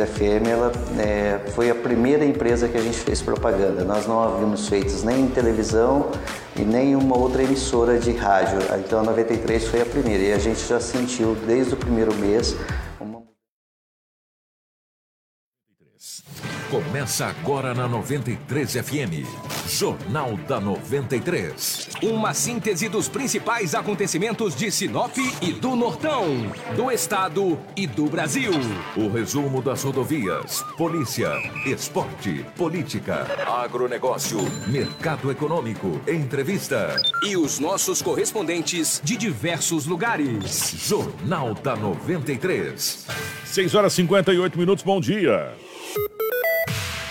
93 FM ela, é, foi a primeira empresa que a gente fez propaganda. Nós não havíamos feito nem em televisão e nem uma outra emissora de rádio. Então a 93 foi a primeira e a gente já sentiu desde o primeiro mês uma Começa agora na 93 FM. Jornal da 93. Uma síntese dos principais acontecimentos de Sinop e do Nortão, do Estado e do Brasil. O resumo das rodovias, polícia, esporte, política, agronegócio, mercado econômico, entrevista. E os nossos correspondentes de diversos lugares. Jornal da 93. 6 horas e 58 minutos, bom dia.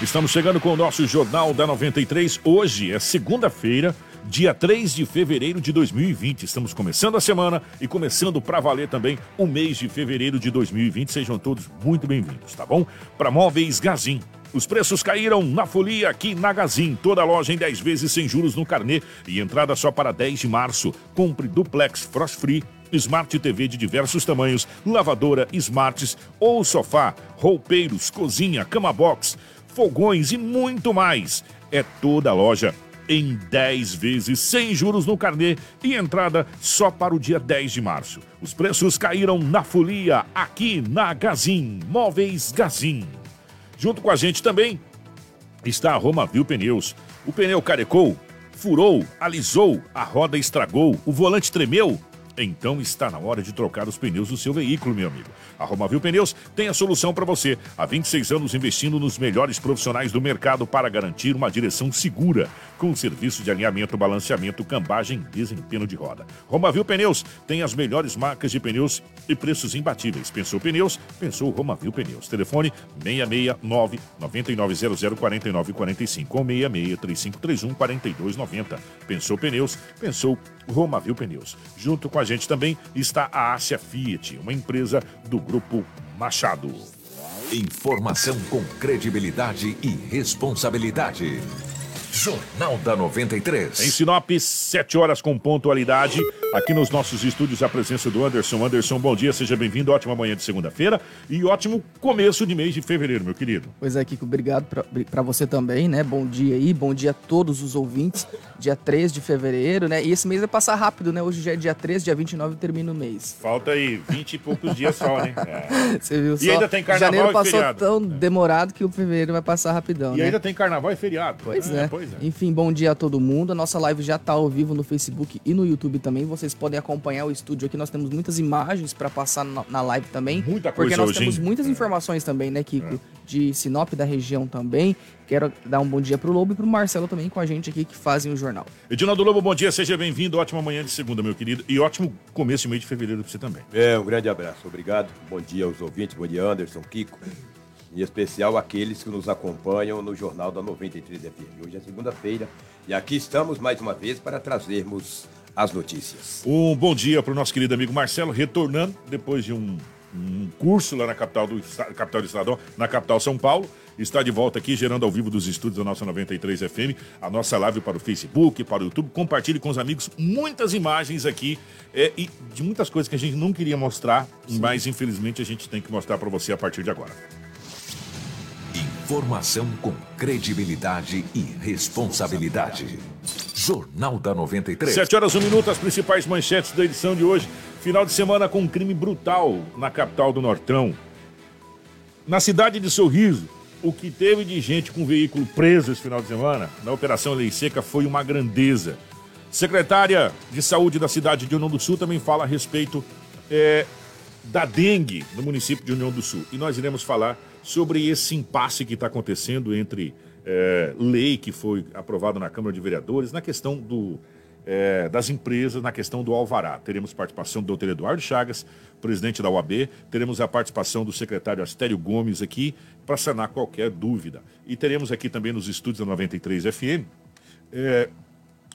Estamos chegando com o nosso Jornal da 93. Hoje é segunda-feira, dia 3 de fevereiro de 2020. Estamos começando a semana e começando para valer também o mês de fevereiro de 2020. Sejam todos muito bem-vindos, tá bom? Para Móveis Gazin. Os preços caíram na folia aqui na Gazin. Toda loja em 10 vezes sem juros no carnê e entrada só para 10 de março. Compre duplex frost free Smart TV de diversos tamanhos, lavadora, smarts ou sofá, roupeiros, cozinha, cama box fogões e muito mais. É toda a loja em 10 vezes sem juros no carnê e entrada só para o dia 10 de março. Os preços caíram na folia aqui na Gazin, Móveis Gazin. Junto com a gente também está a Romavil Pneus. O pneu carecou, furou, alisou, a roda estragou, o volante tremeu. Então está na hora de trocar os pneus do seu veículo, meu amigo. A Romavil Pneus tem a solução para você. Há 26 anos investindo nos melhores profissionais do mercado para garantir uma direção segura, com serviço de alinhamento, balanceamento, cambagem e desempenho de roda. Romavil Pneus tem as melhores marcas de pneus e preços imbatíveis. Pensou pneus? Pensou Romavil Pneus. Telefone 669 9900 4945 ou 66 3531 4290. Pensou pneus? Pensou Romavil Pneus. Junto com a gente também está a Ásia Fiat, uma empresa do Grupo Machado. Informação com credibilidade e responsabilidade. Jornal da 93. Em Sinop, 7 horas com pontualidade. Aqui nos nossos estúdios, a presença do Anderson. Anderson, bom dia, seja bem-vindo. Ótima manhã de segunda-feira e ótimo começo de mês de fevereiro, meu querido. Pois é, Kiko, obrigado para você também, né? Bom dia aí, bom dia a todos os ouvintes. Dia 3 de fevereiro, né? E esse mês vai passar rápido, né? Hoje já é dia 3, dia 29 termina o mês. Falta aí 20 e poucos dias só, né? É. Você viu e só? ainda tem carnaval Janeiro e passou feriado. tão demorado que o fevereiro vai passar rapidão, E né? ainda tem carnaval e feriado. Pois É, é. Pois é. Enfim, bom dia a todo mundo. A nossa live já tá ao vivo no Facebook e no YouTube também. Vocês podem acompanhar o estúdio aqui. Nós temos muitas imagens para passar na, na live também. Muita Porque coisa nós hoje, temos hein? muitas É. informações também, né, Kiko? De Sinop, da região também. Quero dar um bom dia pro Lobo e pro Marcelo também com a gente aqui que fazem o jornal. Edinaldo Lobo, bom dia, seja bem-vindo. Ótima manhã de segunda, meu querido. E ótimo começo de mês de fevereiro pra você também. É, um grande abraço, obrigado. Bom dia aos ouvintes, bom dia Anderson, Kiko. Em especial aqueles que nos acompanham no Jornal da 93 FM. Hoje é segunda-feira e aqui estamos mais uma vez para trazermos as notícias. Um bom dia para o nosso querido amigo Marcelo, retornando depois de um, um curso lá na capital do, capital do estado, na capital São Paulo. Está de volta aqui, gerando ao vivo dos estúdios da nossa 93 FM, a nossa live para o Facebook, para o YouTube. Compartilhe com os amigos muitas imagens aqui é, e de muitas coisas que a gente não queria mostrar, mas infelizmente a gente tem que mostrar para você a partir de agora. Informação com credibilidade e responsabilidade. Jornal da 93. 7 horas, 1 minuto, as principais manchetes da edição de hoje. Final de semana com um crime brutal na capital do Nortão. Na cidade de Sorriso, o que teve de gente com veículo preso esse final de semana, na Operação Lei Seca, foi uma grandeza. Secretária de Saúde da cidade de União do Sul também fala a respeito é, da dengue no município de União do Sul. E nós iremos falar sobre esse impasse que está acontecendo entre é, lei que foi aprovada na Câmara de Vereadores na questão do, é, das empresas, na questão do alvará. Teremos participação do Dr. Eduardo Chagas, presidente da UAB, teremos a participação do secretário Astério Gomes aqui para sanar qualquer dúvida. E teremos aqui também nos estúdios da 93 FM é,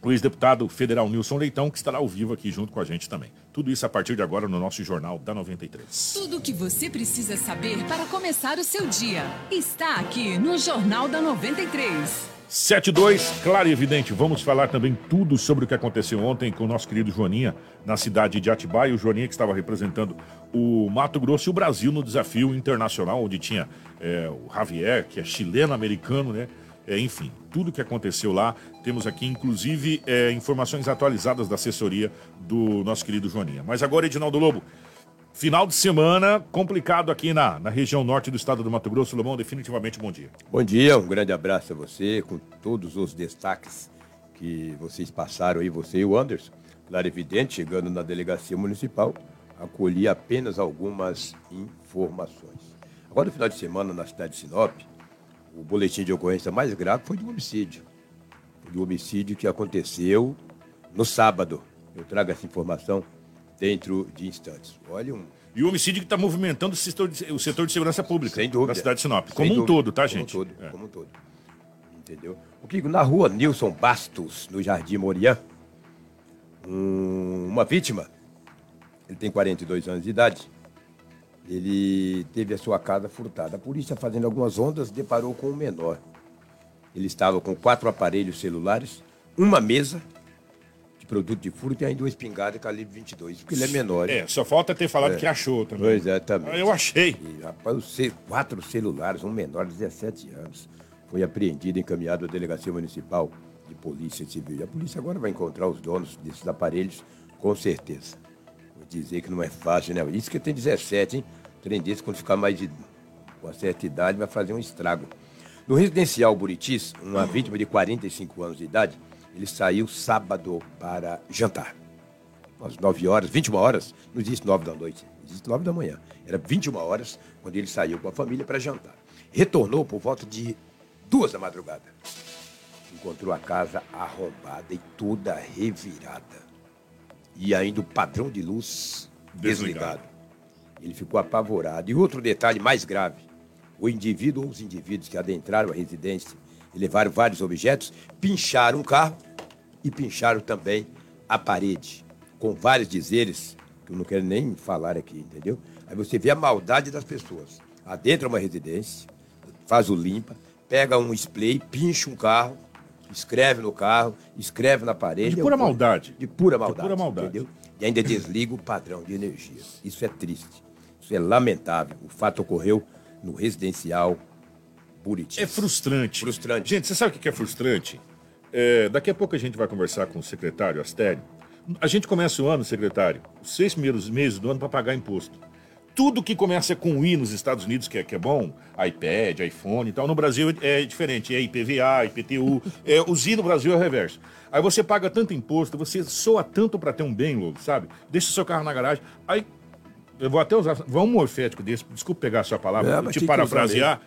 o ex-deputado federal Nilson Leitão, que estará ao vivo aqui junto com a gente também. Tudo isso a partir de agora no nosso Jornal da 93. Tudo o que você precisa saber para começar o seu dia está aqui no Jornal da 93. 72, claro e evidente, vamos falar também tudo sobre o que aconteceu ontem com o nosso querido Joaninha na cidade de Atibaia. O Joaninha que estava representando o Mato Grosso e o Brasil no desafio internacional, onde tinha é, o Javier, que é chileno-americano, né? É, enfim, tudo que aconteceu lá. Temos aqui, inclusive, é, informações atualizadas da assessoria do nosso querido Joaninha. Mas agora, Edinaldo Lobo, Final de semana complicado aqui na, na região norte do estado do Mato Grosso. Lomão, definitivamente bom dia. Bom dia, um grande abraço a você, com todos os destaques que vocês passaram aí, você e o Anderson. Claro, evidente, chegando na delegacia municipal, acolhi apenas algumas informações. Agora, no final de semana, na cidade de Sinop, o boletim de ocorrência mais grave foi de um homicídio. De um homicídio que aconteceu no sábado. Eu trago essa informação dentro de instantes. Olha um. E o homicídio que está movimentando o setor, de, o setor de segurança pública Sem dúvida. da cidade de Sinop. Sem Como um dúvida. todo, tá, Como um gente? todo, É. como um todo. Entendeu? O que na rua Nilson Bastos, no Jardim Morian, um- uma vítima, ele tem 42 anos de idade, ele teve a sua casa furtada. A polícia, fazendo algumas ondas, deparou com um menor. Ele estava com quatro aparelhos celulares, uma mesa de produto de furto e ainda uma espingarda calibre 22, porque ele é menor. É, só falta ter falado que achou também. Pois é, também. Ah, Eu achei. E, rapaz, quatro celulares, um menor de 17 anos, foi apreendido e encaminhado à Delegacia Municipal de Polícia Civil. E a polícia agora vai encontrar os donos desses aparelhos, com certeza. Dizer que não é fácil, né? Isso que tem 17, hein? Trem desse, quando ficar mais de uma certa idade, vai fazer um estrago. No residencial Buritis, uma vítima de 45 anos de idade, ele saiu sábado para jantar às 9 horas, 21 horas, não existe 9 da noite, existe 9 da manhã. Era 21 horas quando ele saiu com a família para jantar. Retornou por volta de duas da madrugada. Encontrou a casa arrombada e toda revirada. E ainda o padrão de luz Desligado. desligado. Ele ficou apavorado. E outro detalhe mais grave: o indivíduo ou os indivíduos que adentraram a residência e levaram vários objetos, pincharam o carro e pincharam também a parede, com vários dizeres, que eu não quero nem falar aqui, entendeu? Aí você vê a maldade das pessoas. Adentra uma residência, faz o limpa, pega um spray, pincha um carro, escreve no carro, escreve na parede. De pura maldade. De pura De maldade. pura maldade. Entendeu? E ainda desliga o padrão de energia. Isso é triste. Isso é lamentável. O fato ocorreu no residencial Buriti. É frustrante. Frustrante. Gente, você sabe o que é frustrante? É, daqui a pouco a gente vai conversar com o secretário Astério. A gente começa o ano, secretário, os seis primeiros meses do ano para pagar imposto. Tudo que começa com I nos Estados Unidos, que é, que é bom, iPad, iPhone e tal, no Brasil é diferente. É IPVA, IPTU. É, os I no Brasil é o reverso. Aí você paga tanto imposto, você soa tanto para ter um bem, Lobo, sabe? Deixa o seu carro na garagem. Aí eu vou até usar vamos um morfético desse, desculpa pegar a sua palavra, É, te parafrasear.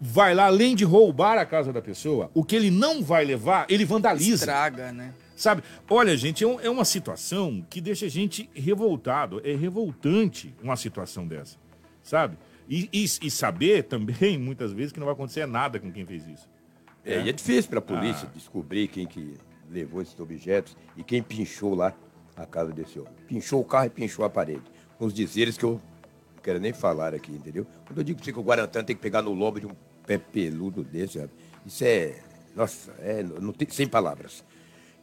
Vai lá, além de roubar a casa da pessoa, o que ele não vai levar, ele vandaliza. Estraga, né? Sabe? Olha, gente, é, é uma situação que deixa a gente revoltado. É revoltante uma situação dessa. Sabe? E, e- e saber também, muitas vezes, que não vai acontecer nada com quem fez isso. É, e é difícil para a Ah. polícia descobrir quem que levou esses objetos e quem pinchou lá a casa desse homem. Pinchou o carro e pinchou a parede. Com os dizeres que eu não quero nem falar aqui, entendeu? Quando eu digo que o Guarantã tem que pegar no lombo de um pé peludo desse, isso é. Nossa, é, não tem, sem palavras.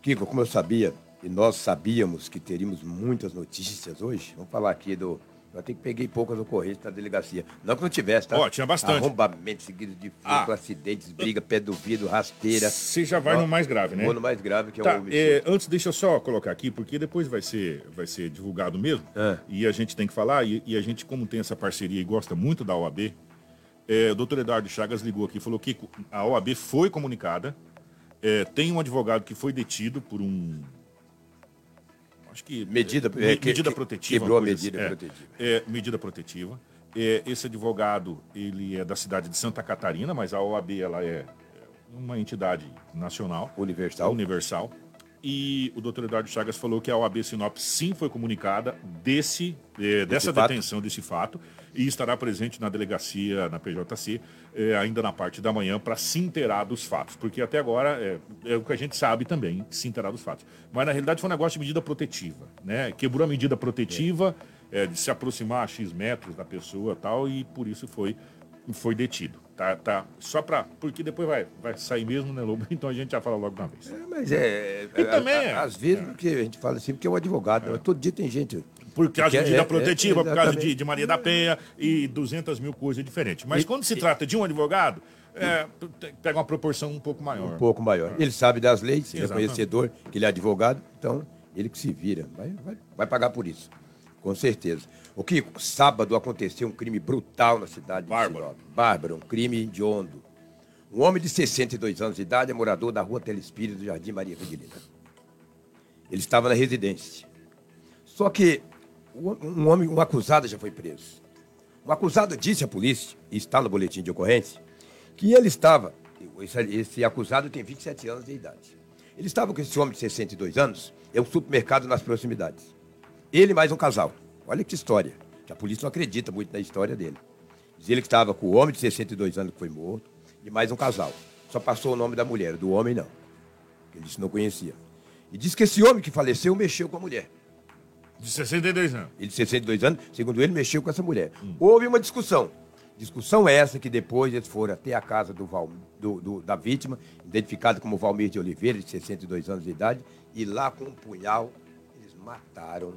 Kiko, como eu sabia, e nós sabíamos que teríamos muitas notícias hoje, vamos falar aqui do. Eu até que peguei poucas ocorrências na delegacia. Não que não tivesse, tá? Ó, tinha bastante. Arrombamentos seguidos de furto, Ah. acidentes, briga, pé do vidro, rasteira. Você já vai Ó, no mais grave, né? Vou no mais grave, que é Tá, o homicídio. é, antes deixa eu só colocar aqui, porque depois vai ser, vai ser divulgado mesmo. É. E a gente tem que falar, e, e a gente, como tem essa parceria e gosta muito da OAB, é, o doutor Eduardo Chagas ligou aqui e falou que a OAB foi comunicada, é, tem um advogado que foi detido por um. Acho que. Medida- me- é, que- medida que- protetiva. quebrou a medida assim. É, protetiva. É, medida protetiva. É, esse advogado, ele é da cidade de Santa Catarina, mas a OAB ela é uma entidade nacional. Universal. Universal. E o doutor Eduardo Chagas falou que a OAB Sinop sim foi comunicada desse, eh, dessa fato. detenção, desse fato, e estará presente na delegacia, na PJC, eh, ainda na parte da manhã, para se inteirar dos fatos. Porque até agora é, é o que a gente sabe também, se inteirar dos fatos. Mas na realidade foi um negócio de medida protetiva. Né? Quebrou a medida protetiva eh, de se aproximar a X metros da pessoa e tal, e por isso foi foi detido. Tá, tá. Só pra. Porque depois vai, vai sair mesmo, né, Lobo? Então a gente já fala logo de uma vez. É, mas é. E também a- é. a- Às vezes, porque a gente fala assim, porque é um advogado. Todo dia tem gente. Por causa de medida é- protetiva, é, por causa de, de Maria da Penha e 200 mil coisas diferentes. Mas E- quando se trata de um advogado, é, pega uma proporção um pouco maior. um pouco maior. Ele sabe das leis, ele é conhecedor, que ele é advogado, então ele que se vira. Vai, vai, vai pagar por isso. Com certeza. O Kiko, sábado aconteceu um crime brutal na cidade Bárbaro. de Sinop. Bárbaro, um crime hediondo. Um homem de 62 anos de idade é morador da rua Telespírito do Jardim Maria Fidelina. Ele estava na residência. Só que um homem, um acusado já foi preso. O acusado disse à polícia, e está no boletim de ocorrência, que ele estava, esse, acusado tem 27 anos de idade. Ele estava com esse homem de 62 anos, é um supermercado nas proximidades. Ele mais um casal. Olha que história, que a polícia não acredita muito na história dele. Diz ele que estava com o homem de 62 anos que foi morto e mais um casal. Só passou o nome da mulher, do homem não. Ele disse não conhecia. E diz que esse homem que faleceu mexeu com a mulher. De 62 anos. Ele de 62 anos, segundo ele, mexeu com essa mulher. Houve uma discussão. Discussão essa que depois eles foram até a casa do Val- do- do- da vítima, identificado como Valmir de Oliveira, de 62 anos de idade, e lá com um punhal eles mataram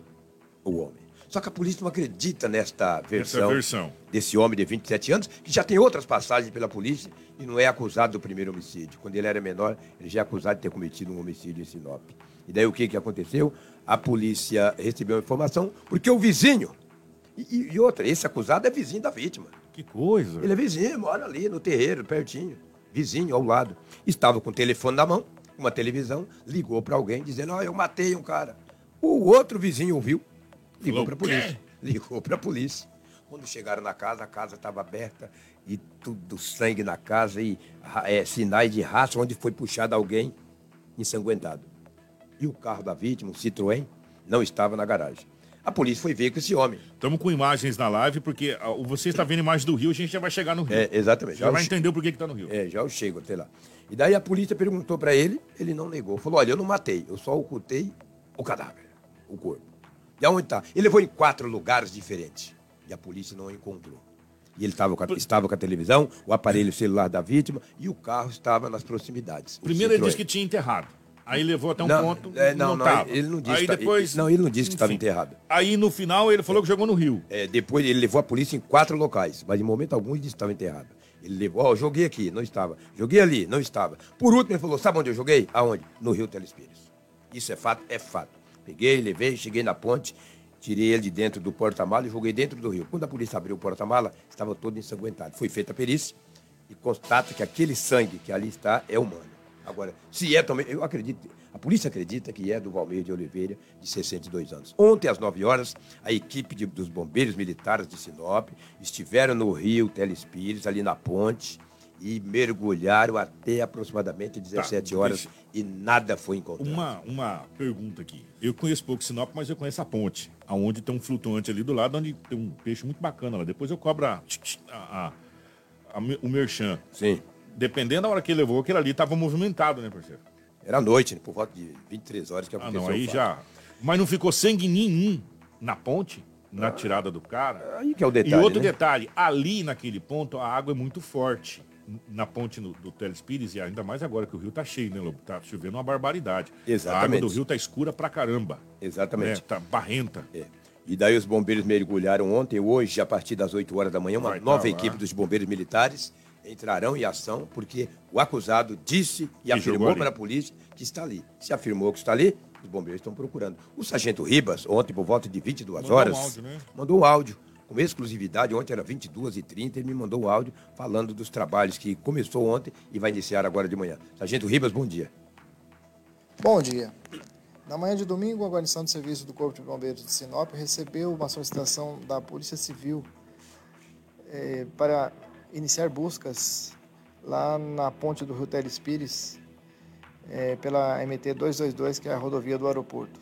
o homem. Só que a polícia não acredita nesta versão, versão. desse homem de 27 anos, que já tem outras passagens pela polícia e não é acusado do primeiro homicídio. Quando ele era menor, ele já é acusado de ter cometido um homicídio em Sinop. E daí o que, que aconteceu? A polícia recebeu a informação porque o vizinho. E, e- outra, esse acusado é vizinho da vítima. Que coisa. Ele é vizinho, mora ali no terreiro, pertinho. Vizinho, ao lado. Estava com o telefone na mão, uma televisão, ligou para alguém dizendo: Ó, eu matei um cara. O outro vizinho ouviu, ligou para a polícia. Ligou para a polícia. Quando chegaram na casa, a casa estava aberta e tudo sangue na casa e é, sinais de raça onde foi puxado alguém ensanguentado. E o carro da vítima, um Citroën, não estava na garagem. A polícia foi ver com esse homem. Estamos com imagens na live, porque ah, você está vendo imagem do Rio, a gente já vai chegar no Rio. É, exatamente. Já vai o- entender o porquê que está no Rio. É, já eu chego até lá. E daí a polícia perguntou para ele, ele não negou. Falou: olha, eu não matei, eu só ocultei o cadáver, o corpo. E aonde está? Ele levou em quatro lugares diferentes. E a polícia não o encontrou. E ele tava com a- estava com a televisão, o aparelho celular da vítima e o carro estava nas proximidades. Primeiro ele disse que tinha enterrado. Aí levou até um Não, ponto. é, não, não, tava. ele não disse Aí que tá- depois. não, ele não disse que estava enterrado. Aí no final ele falou que jogou no Rio. É, depois ele levou a polícia em quatro locais, mas em momento algum ele disse que estava enterrado. Ele levou, ó, joguei aqui, não estava. Joguei ali, não estava. Por último, ele falou: sabe onde eu joguei? Aonde? No Rio Telespires. Isso é fato? É fato. Peguei, levei, cheguei na ponte, tirei ele de dentro do porta-mala e joguei dentro do rio. Quando a polícia abriu o porta-mala, estava todo ensanguentado. Foi feita a perícia e constata que aquele sangue que ali está é humano. Agora, se é também, eu acredito, a polícia acredita que é do Valmir de Oliveira, de 62 anos. Ontem, às 9 horas, a equipe de- dos bombeiros militares de Sinop estiveram no rio Telespires, ali na ponte, e mergulharam até aproximadamente 17 Tá, horas e nada foi encontrado. Uma, uma pergunta aqui. Eu conheço pouco Sinop, mas eu conheço a ponte. Aonde tem um flutuante ali do lado, onde tem um peixe muito bacana lá. Depois eu cobro a, a- a- o merchan. Sim. Dependendo da hora que ele levou, aquele ali estava movimentado, né, parceiro? Era noite, né, por volta de 23 horas que Ah, aconteceu não, o aí já. Mas não ficou sangue nenhum na ponte, na tirada do cara. Aí que é o E detalhe, outro né? detalhe, ali naquele ponto a água é muito forte. Na ponte no- do Telespires, e ainda mais agora que o rio tá cheio, né, Lobo? Tá chovendo uma barbaridade. A água Exatamente. do rio tá escura pra caramba. Exatamente. Né? Tá barrenta. É. E daí os bombeiros mergulharam ontem, hoje, a partir das 8 horas da manhã, uma Vai tá nova lá. equipe dos bombeiros militares entrarão em ação, porque o acusado disse e jogou afirmou para a polícia que está ali. Se afirmou que está ali, os bombeiros estão procurando. O sargento Ribas, ontem, por volta de 22 Mandou horas, um áudio, né? mandou um áudio com exclusividade. Ontem era 22h30, ele me mandou um áudio falando dos trabalhos que começou ontem e vai iniciar agora de manhã. Sargento Ribas, bom dia. Bom dia. Na manhã de domingo, a guarnição de serviço do Corpo de Bombeiros de Sinop recebeu uma solicitação da Polícia Civil eh, para iniciar buscas lá na ponte do Rio Telespires eh, pela MT 222, que é a rodovia do aeroporto.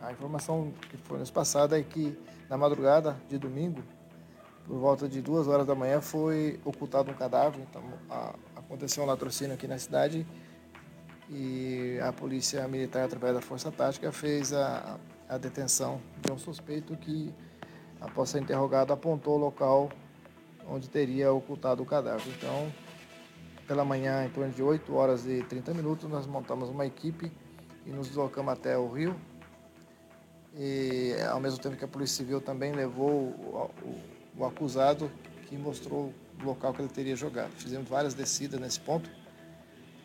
A informação que foi nos passada é que na madrugada de domingo, por volta de duas horas da manhã, foi ocultado um cadáver. Então, a- aconteceu um latrocínio aqui na cidade e a polícia militar, através da força tática, fez a, a detenção de um suspeito que, após ser interrogado, apontou o local onde teria ocultado o cadáver. Então, pela manhã, em torno de 8 horas e 30 minutos, nós montamos uma equipe e nos deslocamos até o rio. E ao mesmo tempo que a Polícia Civil também levou o, o, o acusado, que mostrou o local que ele teria jogado. Fizemos várias descidas nesse ponto.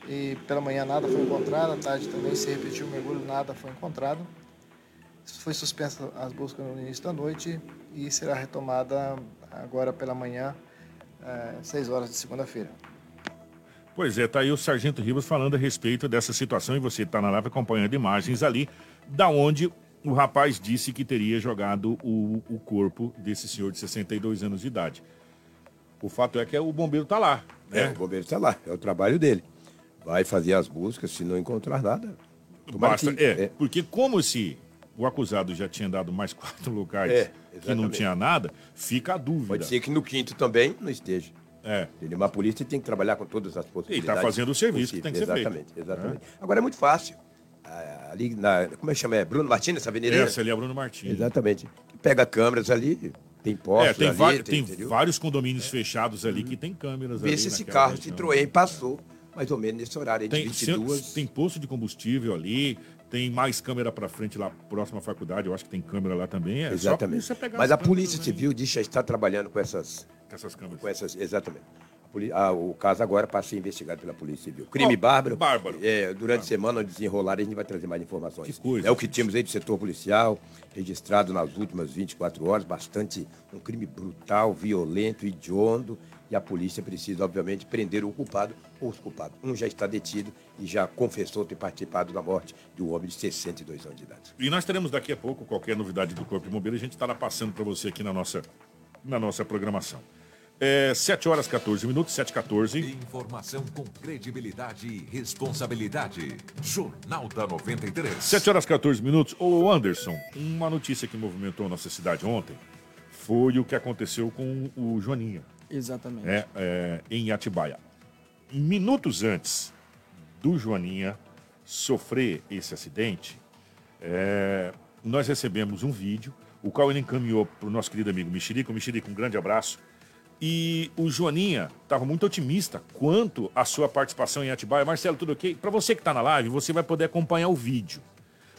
E pela manhã nada foi encontrado, à tarde também se repetiu o mergulho, nada foi encontrado. Foi suspensa as buscas no início da noite e será retomada agora pela manhã, às é, 6 horas de segunda-feira. Pois é, tá aí o Sargento Ribas falando a respeito dessa situação e você está na live acompanhando imagens ali, da onde o rapaz disse que teria jogado o, o corpo desse senhor de 62 anos de idade. O fato é que o bombeiro está lá. Né? É, o bombeiro está lá, é o trabalho dele. Vai fazer as buscas, se não encontrar nada. Basta, que, é, é, porque como se o acusado já tinha dado mais quatro locais é, que não tinha nada, fica a dúvida. Pode ser que no quinto também não esteja. É. Entendeu? Uma polícia tem que trabalhar com todas as possibilidades. E está fazendo o serviço possíveis. que tem que ser exatamente, feito. Exatamente, é. Agora é muito fácil. Ali na. Como é que chama? É Bruno Martins, essa avenida? Essa ali é Bruno Martins. Exatamente. Pega câmeras ali, tem postos. É, tem, ali, tem, tem vários condomínios é. fechados ali que tem câmeras Vê ali. Vê se esse carro Troem passou mais ou menos nesse horário tem, de 22. Tem posto de combustível ali, tem mais câmera para frente lá próximo à faculdade, eu acho que tem câmera lá também. É exatamente. Mas a Polícia Civil diz que está trabalhando com essas, com essas câmeras. Com essas, exatamente. Ah, o caso agora passa a ser investigado pela Polícia Civil. Crime oh, bárbaro. Bárbaro. É, durante a semana, desenrolar, a gente vai trazer mais informações. Que coisa. É o que tínhamos aí do setor policial, registrado nas últimas 24 horas, bastante um crime brutal, violento, hediondo. E a polícia precisa, obviamente, prender o culpado ou os culpados. Um já está detido e já confessou ter participado da morte de um homem de 62 anos de idade. E nós teremos daqui a pouco qualquer novidade do Corpo de Bombeiro, a gente estará passando para você aqui na nossa, na nossa programação. É, 7 horas 14 minutos, 7 14 Informação com credibilidade e responsabilidade. Jornal da 93. 7 horas 14 minutos. Ô Anderson, uma notícia que movimentou a nossa cidade ontem foi o que aconteceu com o Joaninha. Exatamente. É, é, em Atibaia. Minutos antes do Joaninha sofrer esse acidente, é, nós recebemos um vídeo, o qual ele encaminhou para o nosso querido amigo Mexerico. Mexerico, um grande abraço e o Joaninha estava muito otimista quanto à sua participação em Atibaia. Marcelo, tudo ok? Para você que está na live, você vai poder acompanhar o vídeo.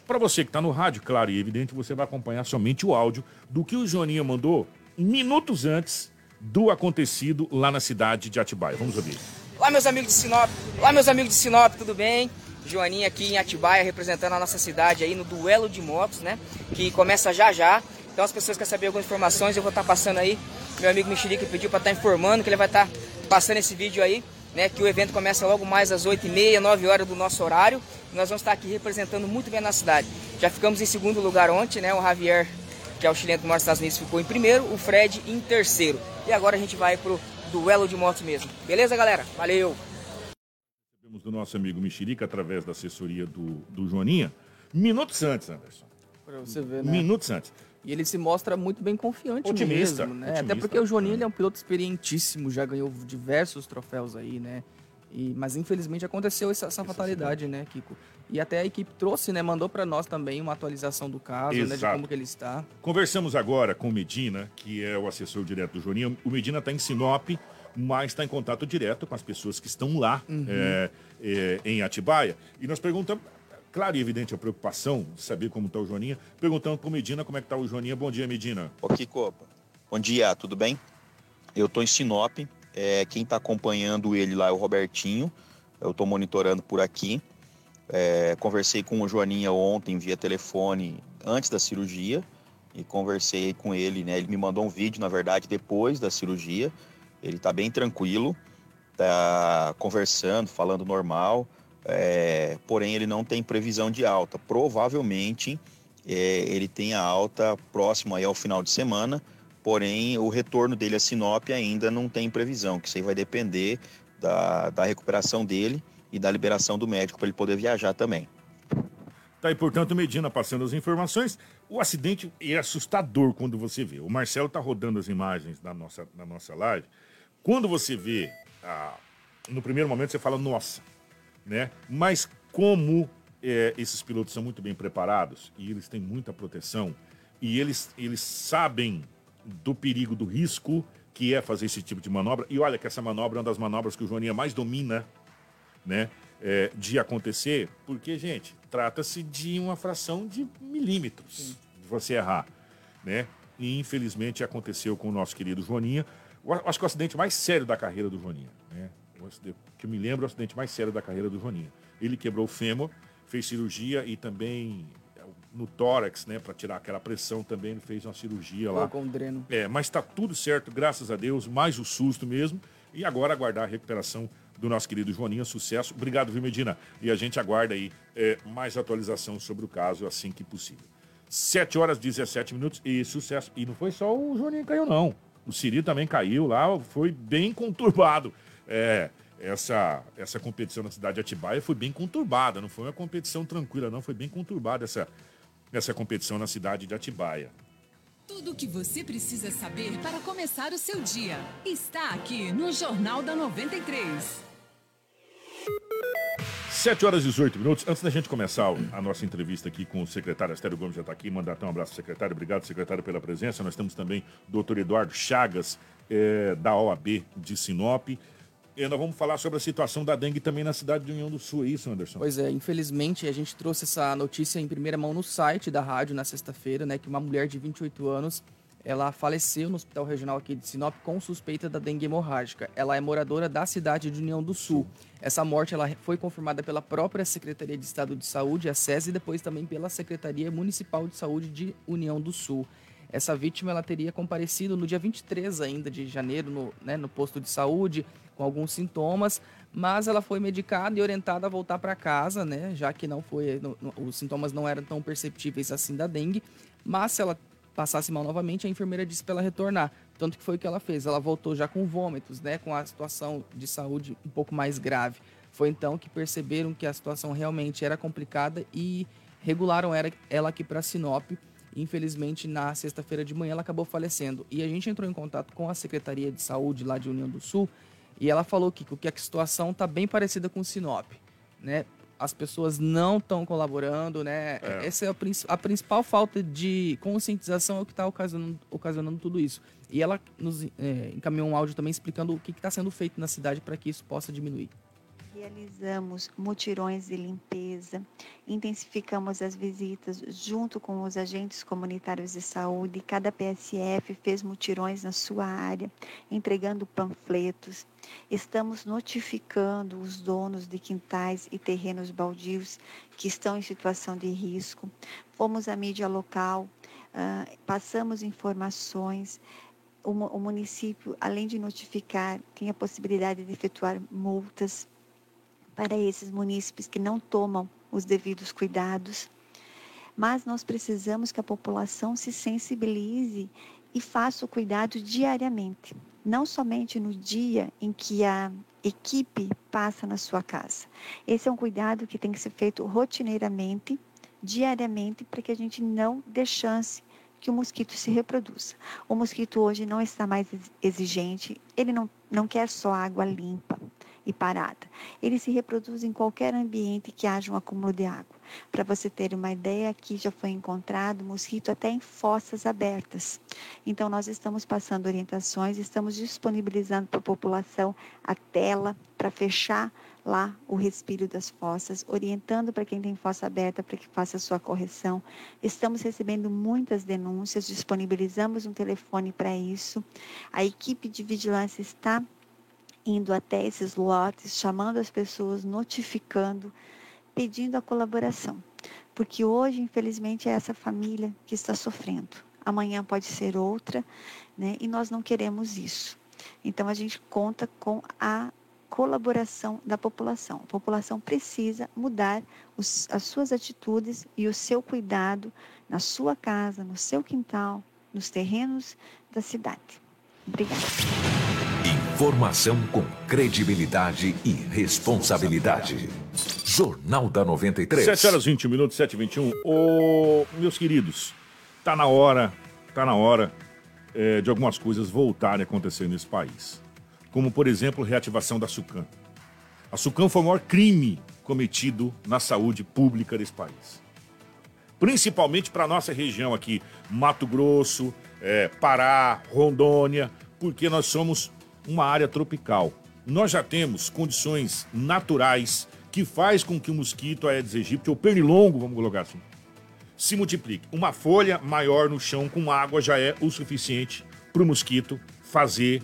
Para você que está no rádio, claro e evidente, você vai acompanhar somente o áudio do que o Joaninha mandou minutos antes do acontecido lá na cidade de Atibaia. Vamos ouvir. Olá, meus amigos de Sinop. Olá, meus amigos de Sinop, tudo bem? Joaninha aqui em Atibaia, representando a nossa cidade aí no duelo de motos, né? Que começa já já. Então as pessoas querem saber algumas informações, eu vou estar tá passando aí. Meu amigo Mexerica pediu para estar tá informando que ele vai estar tá passando esse vídeo aí, né? Que o evento começa logo mais às 8h30, 9 horas do nosso horário. E nós vamos estar aqui representando muito bem a nossa cidade. Já ficamos em segundo lugar ontem, né? O Javier, que é o chileno que mora nos Estados Unidos, ficou em primeiro, o Fred em terceiro. E agora a gente vai pro duelo de motos mesmo. Beleza, galera? Valeu! Recebemos do nosso amigo Mexerica através da assessoria do, do Joaninha, minutos antes, Anderson. Pra você ver, né? Minutos antes. E ele se mostra muito bem confiante otimista, mesmo, né? Otimista. Até porque o Joninho ele é um piloto experientíssimo, já ganhou diversos troféus aí, né? E, mas infelizmente aconteceu essa, essa fatalidade, né, Kiko? E até a equipe trouxe, né, mandou para nós também uma atualização do caso, Exato. né, de como que ele está. Conversamos agora com o Medina, que é o assessor direto do Joninho. O Medina está em Sinop, mas está em contato direto com as pessoas que estão lá uhum. é, é, em Atibaia. E nós perguntamos, Claro e evidente a preocupação de saber como está o Joaninha. Perguntando para o Medina como é que está o Joaninha. Bom dia, Medina. Ô, Kiko. Bom dia, tudo bem? Eu estou em Sinop. É, quem está acompanhando ele lá é o Robertinho. Eu estou monitorando por aqui. É, conversei com o Joaninha ontem via telefone antes da cirurgia e conversei com ele, né? Ele me mandou um vídeo, na verdade, depois da cirurgia. Ele está bem tranquilo, tá conversando, falando normal é, porém ele não tem previsão de alta. Provavelmente é, ele tenha alta próximo aí ao final de semana, porém o retorno dele a Sinop ainda não tem previsão, que isso aí vai depender da, da recuperação dele e da liberação do médico para ele poder viajar também. Tá aí, portanto, Medina passando as informações. O acidente é assustador quando você vê. O Marcelo tá rodando as imagens na nossa, na nossa live. Quando você vê, ah, no primeiro momento você fala, nossa, né? Mas como é, esses pilotos são muito bem preparados e eles têm muita proteção e eles, eles sabem do perigo, do risco que é fazer esse tipo de manobra. E olha que essa manobra é uma das manobras que o Joaninha mais domina, né? É, de acontecer, porque, gente, trata-se de uma fração de milímetros de você errar, né? E infelizmente aconteceu com o nosso querido Joaninha. Eu acho que o acidente mais sério da carreira do Joaninha, que eu me lembro, o acidente mais sério da carreira do Joaninha. Ele quebrou o fêmur, fez cirurgia e também no tórax, né, para tirar aquela pressão também, ele fez uma cirurgia lá. Com dreno. É, mas está tudo certo, graças a Deus, mais o susto mesmo. E agora aguardar a recuperação do nosso querido Joaninha, sucesso. Obrigado, viu, Medina? E a gente aguarda aí é, mais atualização sobre o caso assim que possível. 7 horas 17 minutos e sucesso. E não foi só o Joaninha que caiu, não. O Siri também caiu lá, foi bem conturbado. É, essa, essa competição na cidade de Atibaia foi bem conturbada, não foi uma competição tranquila, não, foi bem conturbada essa, essa competição na cidade de Atibaia. Tudo o que você precisa saber para começar o seu dia está aqui no Jornal da 93. 7 horas e 18 minutos. Antes da gente começar a nossa entrevista aqui com o secretário Astério Gomes, já está aqui, mandar até um abraço secretário. Obrigado, secretário, pela presença. Nós temos também o doutor Eduardo Chagas, é, da OAB de Sinop. E nós vamos falar sobre a situação da dengue também na cidade de União do Sul, é isso, Anderson? Pois é, infelizmente a gente trouxe essa notícia em primeira mão no site da rádio na sexta-feira, né, que uma mulher de 28 anos, ela faleceu no Hospital Regional aqui de Sinop com suspeita da dengue hemorrágica. Ela é moradora da cidade de União do Sul. Essa morte ela foi confirmada pela própria Secretaria de Estado de Saúde, a SES, e depois também pela Secretaria Municipal de Saúde de União do Sul. Essa vítima ela teria comparecido no dia 23 ainda de janeiro no, né, no posto de saúde com alguns sintomas, mas ela foi medicada e orientada a voltar para casa, né? Já que não foi, no, no, os sintomas não eram tão perceptíveis assim da dengue, mas se ela passasse mal novamente, a enfermeira disse para ela retornar. Tanto que foi o que ela fez. Ela voltou já com vômitos, né? Com a situação de saúde um pouco mais grave. Foi então que perceberam que a situação realmente era complicada e regularam ela aqui para Sinop. Infelizmente, na sexta-feira de manhã, ela acabou falecendo. E a gente entrou em contato com a Secretaria de Saúde lá de União do Sul e ela falou, Kiko, que a situação está bem parecida com Sinop, né? As pessoas não estão colaborando, né? É. Essa é a, a, principal falta de conscientização é o que está ocasionando, ocasionando tudo isso. E ela nos é, encaminhou um áudio também explicando o que está sendo feito na cidade para que isso possa diminuir. Realizamos mutirões de limpeza, intensificamos as visitas junto com os agentes comunitários de saúde. Cada PSF fez mutirões na sua área, entregando panfletos. Estamos notificando os donos de quintais e terrenos baldios que estão em situação de risco. Fomos à mídia local, uh, passamos informações. O município, além de notificar, tem a possibilidade de efetuar multas para esses munícipes que não tomam os devidos cuidados. Mas nós precisamos que a população se sensibilize e faça o cuidado diariamente, não somente no dia em que a equipe passa na sua casa. Esse é um cuidado que tem que ser feito rotineiramente, diariamente, para que a gente não dê chance que o mosquito se reproduza. O mosquito hoje não está mais exigente, ele não, não quer só água limpa, e parada. Ele se reproduz em qualquer ambiente que haja um acúmulo de água. Para você ter uma ideia, aqui já foi encontrado mosquito até em fossas abertas. Então, nós estamos passando orientações, estamos disponibilizando para a população a tela para fechar lá o respiro das fossas, orientando para quem tem fossa aberta para que faça a sua correção. Estamos recebendo muitas denúncias, disponibilizamos um telefone para isso. A equipe de vigilância está indo até esses lotes, chamando as pessoas, notificando, pedindo a colaboração. Porque hoje, infelizmente, é essa família que está sofrendo. Amanhã pode ser outra, né? E nós não queremos isso. Então a gente conta com a colaboração da população. A população precisa mudar os, as suas atitudes e o seu cuidado na sua casa, no seu quintal, nos terrenos da cidade. Obrigada. Informação com credibilidade e responsabilidade. Jornal da 93. 7 horas 21 minutos, 7 e 21. Ô, meus queridos, tá na hora, tá na hora é, de algumas coisas voltarem a acontecer nesse país. Como, por exemplo, reativação da SUCAM. A SUCAM foi o maior crime cometido na saúde pública desse país. Principalmente para nossa região aqui, Mato Grosso, é, Pará, Rondônia, porque nós somos uma área tropical. Nós já temos condições naturais que faz com que o mosquito Aedes aegypti, ou pernilongo, vamos colocar assim, se multiplique. Uma folha maior no chão com água já é o suficiente para o mosquito fazer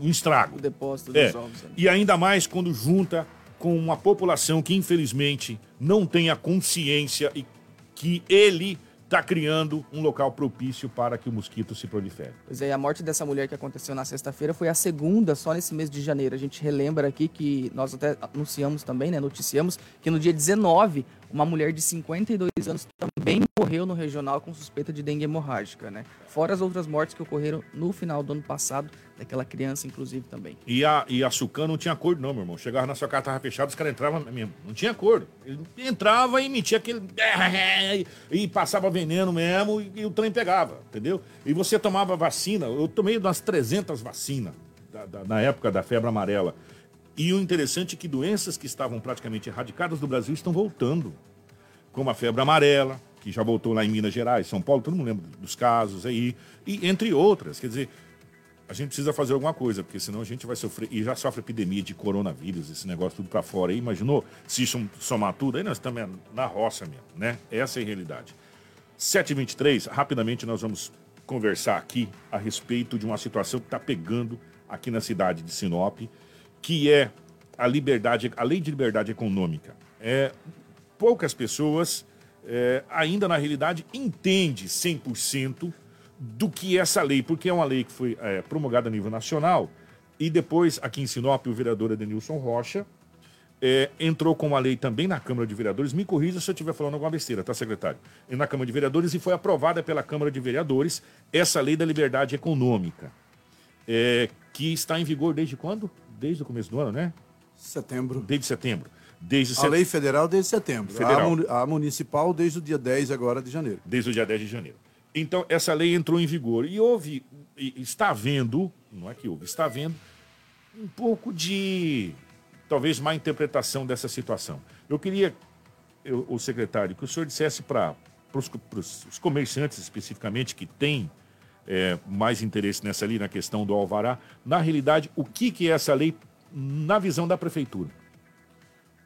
um estrago. O depósito É. dos ovos. né? E ainda mais quando junta com uma população que infelizmente não tem a consciência e que ele está criando um local propício para que o mosquito se prolifere. Pois é, a morte dessa mulher que aconteceu na sexta-feira foi a segunda só nesse mês de janeiro. A gente relembra aqui que nós até anunciamos também, né, noticiamos, que no dia 19, uma mulher de 52 anos também morreu no regional com suspeita de dengue hemorrágica, né? Fora as outras mortes que ocorreram no final do ano passado, daquela criança, inclusive, também. E a, e a Sucan não tinha acordo, não, meu irmão. Chegava na sua casa, tava fechado, os caras entravam mesmo. Não tinha acordo. Ele entrava e metia aquele. E passava veneno mesmo e, e o trem pegava, entendeu? E você tomava vacina. Eu tomei umas 300 vacinas da- da- na época da febre amarela. E o interessante é que doenças que estavam praticamente erradicadas do Brasil estão voltando. Como a febre amarela, que já voltou lá em Minas Gerais, São Paulo, todo mundo lembra dos casos aí. E entre outras. Quer dizer, a gente precisa fazer alguma coisa, porque senão a gente vai sofrer. E já sofre epidemia de coronavírus, esse negócio tudo pra fora aí. Imaginou? Se isso somar tudo, aí nós estamos na roça mesmo, né? Essa é a realidade. 7h23, rapidamente nós vamos conversar aqui a respeito de uma situação que está pegando aqui na cidade de Sinop, que é a liberdade, a lei de liberdade econômica. É, poucas pessoas é, ainda na realidade entende 100% do que é essa lei, porque é uma lei que foi é, promulgada a nível nacional e depois aqui em Sinop o vereador Edenilson Rocha é, entrou com uma lei também na Câmara de Vereadores. Me corrija se eu estiver falando alguma besteira, tá, secretário? E na Câmara de Vereadores e foi aprovada pela Câmara de Vereadores essa lei da liberdade econômica, é, que está em vigor desde quando? Desde o começo do ano, né? Setembro. Desde setembro. Desde A set- lei federal desde setembro. Federal. A, mu- a municipal desde o dia 10 agora de janeiro. Desde o dia 10 de janeiro. Então, essa lei entrou em vigor e houve, e está havendo, não é que houve, está havendo um pouco de, talvez, má interpretação dessa situação. Eu queria, eu- o secretário, que o senhor dissesse para os comerciantes especificamente que têm é, mais interesse nessa lei, na questão do alvará, na realidade, o que, que é essa lei na visão da prefeitura?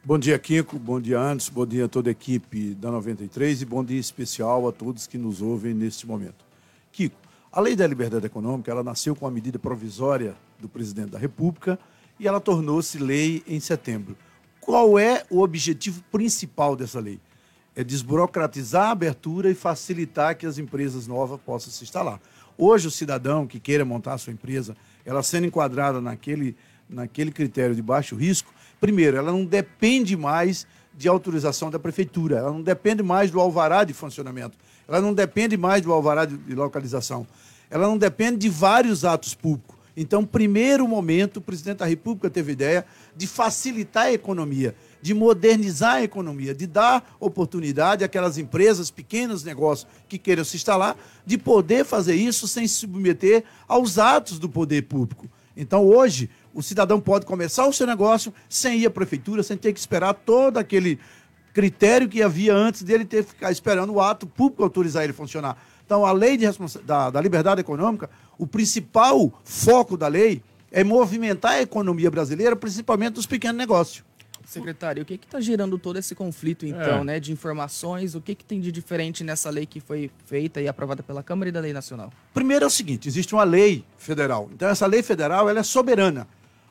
Bom dia, Kiko. Bom dia, Anderson. Bom dia a toda a equipe da 93 e bom dia especial a todos que nos ouvem neste momento. Kiko, a Lei da Liberdade Econômica, ela nasceu com a medida provisória do presidente da República e ela tornou-se lei em setembro. Qual é o objetivo principal dessa lei? É desburocratizar a abertura e facilitar que as empresas novas possam se instalar. Hoje, o cidadão que queira montar a sua empresa, ela sendo enquadrada naquele, naquele critério de baixo risco, primeiro, ela não depende mais de autorização da prefeitura, ela não depende mais do alvará de funcionamento, ela não depende mais do alvará de, localização, ela não depende de vários atos públicos. Então, primeiro momento, o presidente da República teve ideia de facilitar a economia, de modernizar a economia, de dar oportunidade àquelas empresas, pequenos negócios que queiram se instalar, de poder fazer isso sem se submeter aos atos do poder público. Então, hoje, o cidadão pode começar o seu negócio sem ir à prefeitura, sem ter que esperar todo aquele critério que havia antes dele ter que ficar esperando o ato público autorizar ele a funcionar. Então, a lei de da, da liberdade econômica, o principal foco da lei é movimentar a economia brasileira, principalmente dos pequenos negócios. Secretário, o que está gerando todo esse conflito, então, É. né, de informações? O que, que tem de diferente nessa lei que foi feita e aprovada pela Câmara e da Lei Nacional? Primeiro é o seguinte, existe uma lei federal. Então essa lei federal ela é soberana.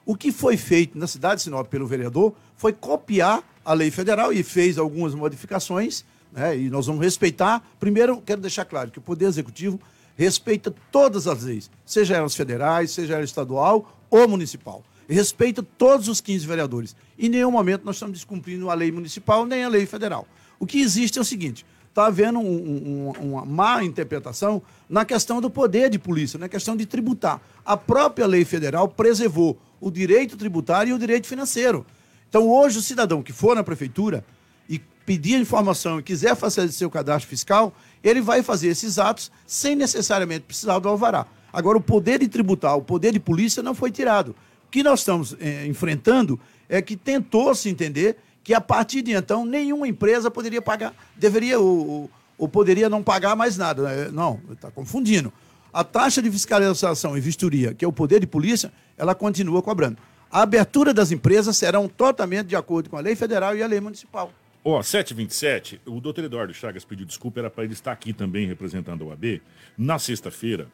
O que foi feito na cidade de Sinop pelo vereador foi copiar a lei federal e fez algumas modificações, né? E nós vamos respeitar. Primeiro, quero deixar claro que o Poder Executivo respeita todas as leis, seja elas federais, seja ela estadual ou municipal. Respeita todos os 15 vereadores. Em nenhum momento nós estamos descumprindo a lei municipal nem a lei federal. O que existe é o seguinte: está havendo um- um- uma má interpretação na questão do poder de polícia, na questão de tributar. A própria lei federal preservou o direito tributário e o direito financeiro. Então, hoje, o cidadão que for na prefeitura e pedir informação e quiser fazer seu cadastro fiscal, ele vai fazer esses atos sem necessariamente precisar do alvará. Agora, o poder de tributar, o poder de polícia não foi tirado. Que nós estamos eh, enfrentando é que tentou-se entender que a partir de então nenhuma empresa poderia pagar, deveria ou, ou- ou poderia não pagar mais nada. né? Não, está confundindo. A taxa de fiscalização e vistoria, que é o poder de polícia, ela continua cobrando. A abertura das empresas serão totalmente de acordo com a lei federal e a lei municipal. Ó, oh, 727, o doutor Eduardo Chagas pediu desculpa, era para ele estar aqui também representando a OAB. Na sexta-feira,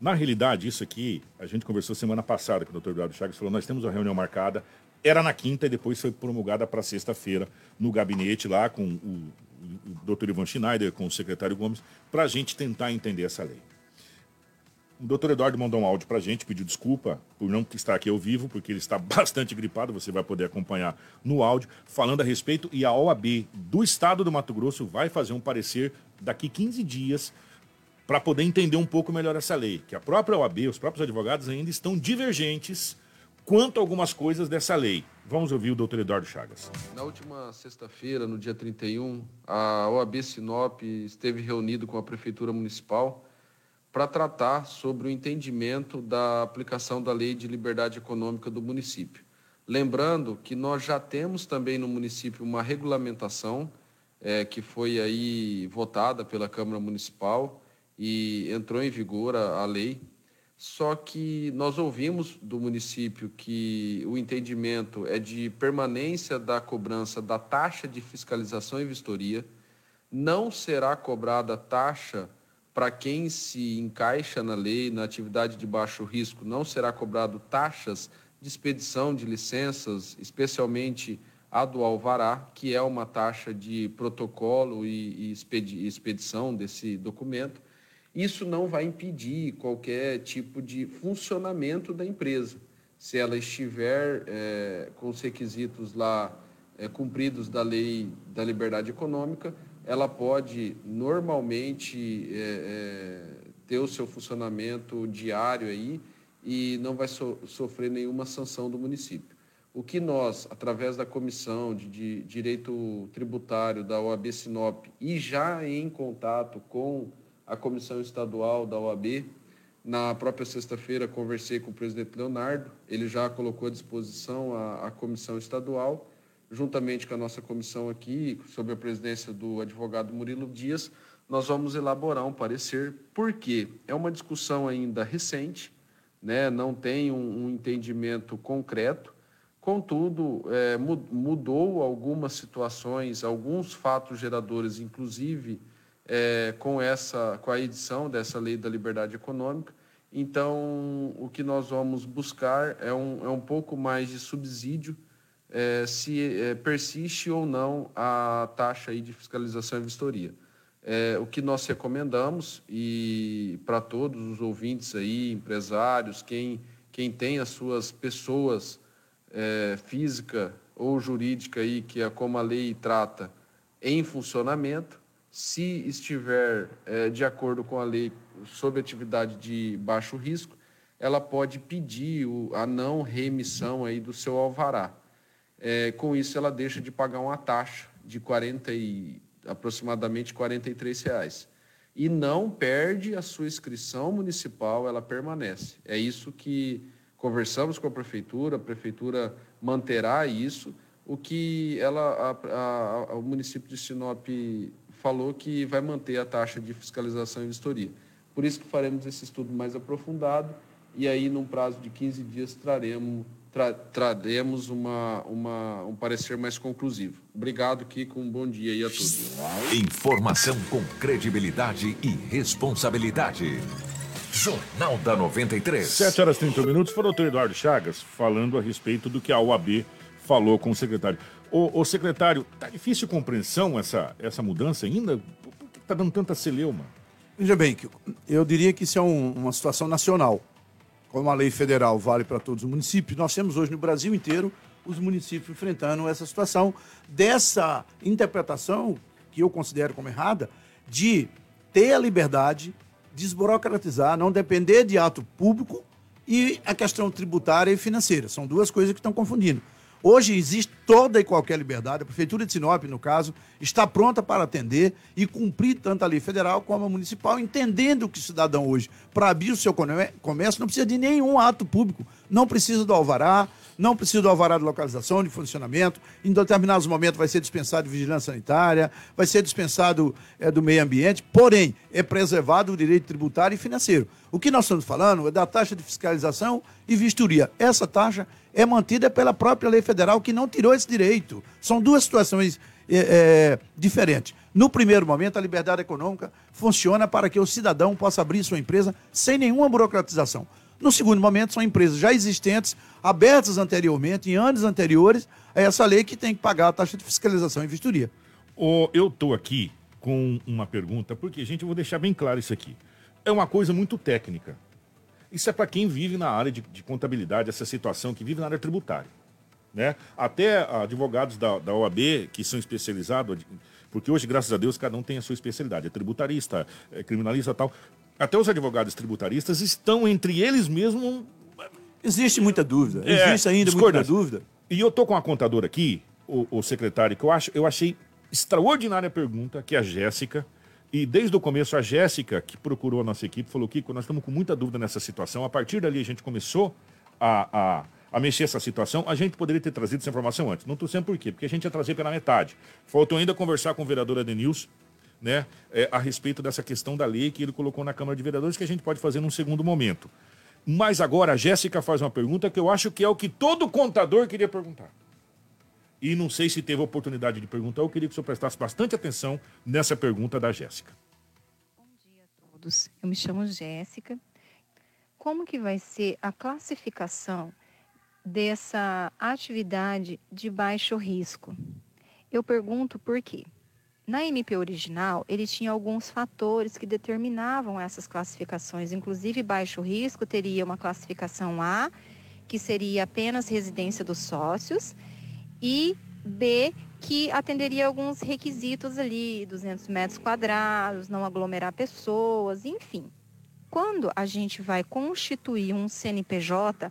na realidade, isso aqui, a gente conversou semana passada com o doutor Eduardo Chagas, falou, nós temos uma reunião marcada, era na quinta e depois foi promulgada para sexta-feira no gabinete lá com o, o doutor Ivan Schneider, com o secretário Gomes, para a gente tentar entender essa lei. O doutor Eduardo mandou um áudio para a gente, pediu desculpa por não estar aqui ao vivo, porque ele está bastante gripado, você vai poder acompanhar no áudio, falando a respeito, e a OAB do Estado do Mato Grosso vai fazer um parecer daqui 15 dias para poder entender um pouco melhor essa lei, que a própria OAB, os próprios advogados ainda estão divergentes quanto a algumas coisas dessa lei. Vamos ouvir o doutor Eduardo Chagas. Na última sexta-feira, no dia 31, a OAB Sinop esteve reunido com a Prefeitura Municipal para tratar sobre o entendimento da aplicação da Lei de Liberdade Econômica do município. Lembrando que nós já temos também no município uma regulamentação é, que foi aí votada pela Câmara Municipal e entrou em vigor a, a lei. Só que nós ouvimos do município que o entendimento é de permanência da cobrança da taxa de fiscalização e vistoria, não será cobrada taxa para quem se encaixa na lei, na atividade de baixo risco, não será cobrado taxas de expedição de licenças, especialmente a do alvará, que é uma taxa de protocolo e, e expedição desse documento isso não vai impedir qualquer tipo de funcionamento da empresa. Se ela estiver é, com os requisitos lá é, cumpridos da lei da liberdade econômica, ela pode normalmente é, ter o seu funcionamento diário aí e não vai so sofrer nenhuma sanção do município. O que nós, através da Comissão de, de Direito Tributário da OAB Sinop e já em contato com a comissão estadual da OAB. Na própria sexta-feira, conversei com o presidente Leonardo, ele já colocou à disposição a, a comissão estadual, juntamente com a nossa comissão aqui, sob a presidência do advogado Murilo Dias, nós vamos elaborar um parecer, porque é uma discussão ainda recente, né, não tem um, um entendimento concreto, contudo, é, mudou algumas situações, alguns fatos geradores, inclusive é, com, essa, com a edição dessa lei da liberdade econômica. Então, o que nós vamos buscar é um, é um pouco mais de subsídio é, se é, persiste ou não a taxa aí de fiscalização e vistoria. É, o que nós recomendamos, e para todos os ouvintes aí, empresários, quem, quem tem as suas pessoas é, física ou jurídica aí, que é como a lei trata, em funcionamento, se estiver é, de acordo com a lei sobre atividade de baixo risco, ela pode pedir o, a não reemissão aí do seu alvará. É, com isso, ela deixa de pagar uma taxa de 40 e, aproximadamente 43 reais. E não perde a sua inscrição municipal, ela permanece. É isso que conversamos com a prefeitura, a prefeitura manterá isso. O que ela, a, a, o município de Sinop falou que vai manter a taxa de fiscalização e vistoria. Por isso que faremos esse estudo mais aprofundado e aí, num prazo de 15 dias, traremos, tra, traremos uma, uma, um parecer mais conclusivo. Obrigado, Kiko. Um bom dia aí a todos. Informação com credibilidade e responsabilidade. Jornal da 93. 7 horas e 30 minutos. Foi o doutor Eduardo Chagas falando a respeito do que a OAB falou com o secretário. Ô secretário, tá difícil compreensão essa, essa mudança ainda? Por que tá dando tanta celeuma? Veja bem, eu diria que isso é um, uma situação nacional. Como a lei federal vale para todos os municípios, nós temos hoje no Brasil inteiro os municípios enfrentando essa situação dessa interpretação, que eu considero como errada, de ter a liberdade, desburocratizar, não depender de ato público e a questão tributária e financeira. São duas coisas que estão confundindo. Hoje existe toda e qualquer liberdade. A Prefeitura de Sinop, no caso, está pronta para atender e cumprir tanto a lei federal como a municipal, entendendo que o cidadão hoje, para abrir o seu comércio, não precisa de nenhum ato público. Não precisa do alvará, não precisa do alvará de localização, de funcionamento. Em determinados momentos vai ser dispensado de vigilância sanitária, vai ser dispensado é, do meio ambiente, porém, é preservado o direito tributário e financeiro. O que nós estamos falando é da taxa de fiscalização e vistoria. Essa taxa é mantida pela própria lei federal, que não tirou esse direito. São duas situações é, é, diferentes. No primeiro momento, a liberdade econômica funciona para que o cidadão possa abrir sua empresa sem nenhuma burocratização. No segundo momento, são empresas já existentes, abertas anteriormente, em anos anteriores, a essa lei que tem que pagar a taxa de fiscalização e vistoria. Oh, eu estou aqui com uma pergunta, porque, gente, eu vou deixar bem claro isso aqui. É uma coisa muito técnica. Isso é para quem vive na área de, de, contabilidade, essa situação, que vive na área tributária. Né? Até advogados da, da OAB, que são especializados, porque hoje, graças a Deus, cada um tem a sua especialidade. É tributarista, é criminalista tal até os advogados tributaristas estão entre eles mesmos. Existe muita dúvida. É, Existe ainda muita dúvida. E eu tô com a contadora aqui, o, o, secretário, que eu, acho, eu achei extraordinária a pergunta, que é a Jéssica. E desde o começo, a Jéssica, que procurou a nossa equipe, falou: Kiko, nós estamos com muita dúvida nessa situação. A partir dali, a gente começou a, a, a mexer essa situação. A gente poderia ter trazido essa informação antes. Não estou sendo por quê? Porque a gente ia trazer pela metade. Faltou ainda conversar com o vereador Adenilson né, é, a respeito dessa questão da lei que ele colocou na Câmara de Vereadores, que a gente pode fazer num segundo momento. Mas agora a Jéssica faz uma pergunta que eu acho que é o que todo contador queria perguntar. E não sei se teve oportunidade de perguntar, eu queria que o senhor prestasse bastante atenção nessa pergunta da Jéssica. Bom dia a todos. Eu me chamo Jéssica. Como que vai ser a classificação dessa atividade de baixo risco? Eu pergunto por quê. Na MP original, ele tinha alguns fatores que determinavam essas classificações, inclusive baixo risco teria uma classificação A, que seria apenas residência dos sócios, e B, que atenderia alguns requisitos ali, 200 metros quadrados, não aglomerar pessoas, enfim. Quando a gente vai constituir um CNPJ,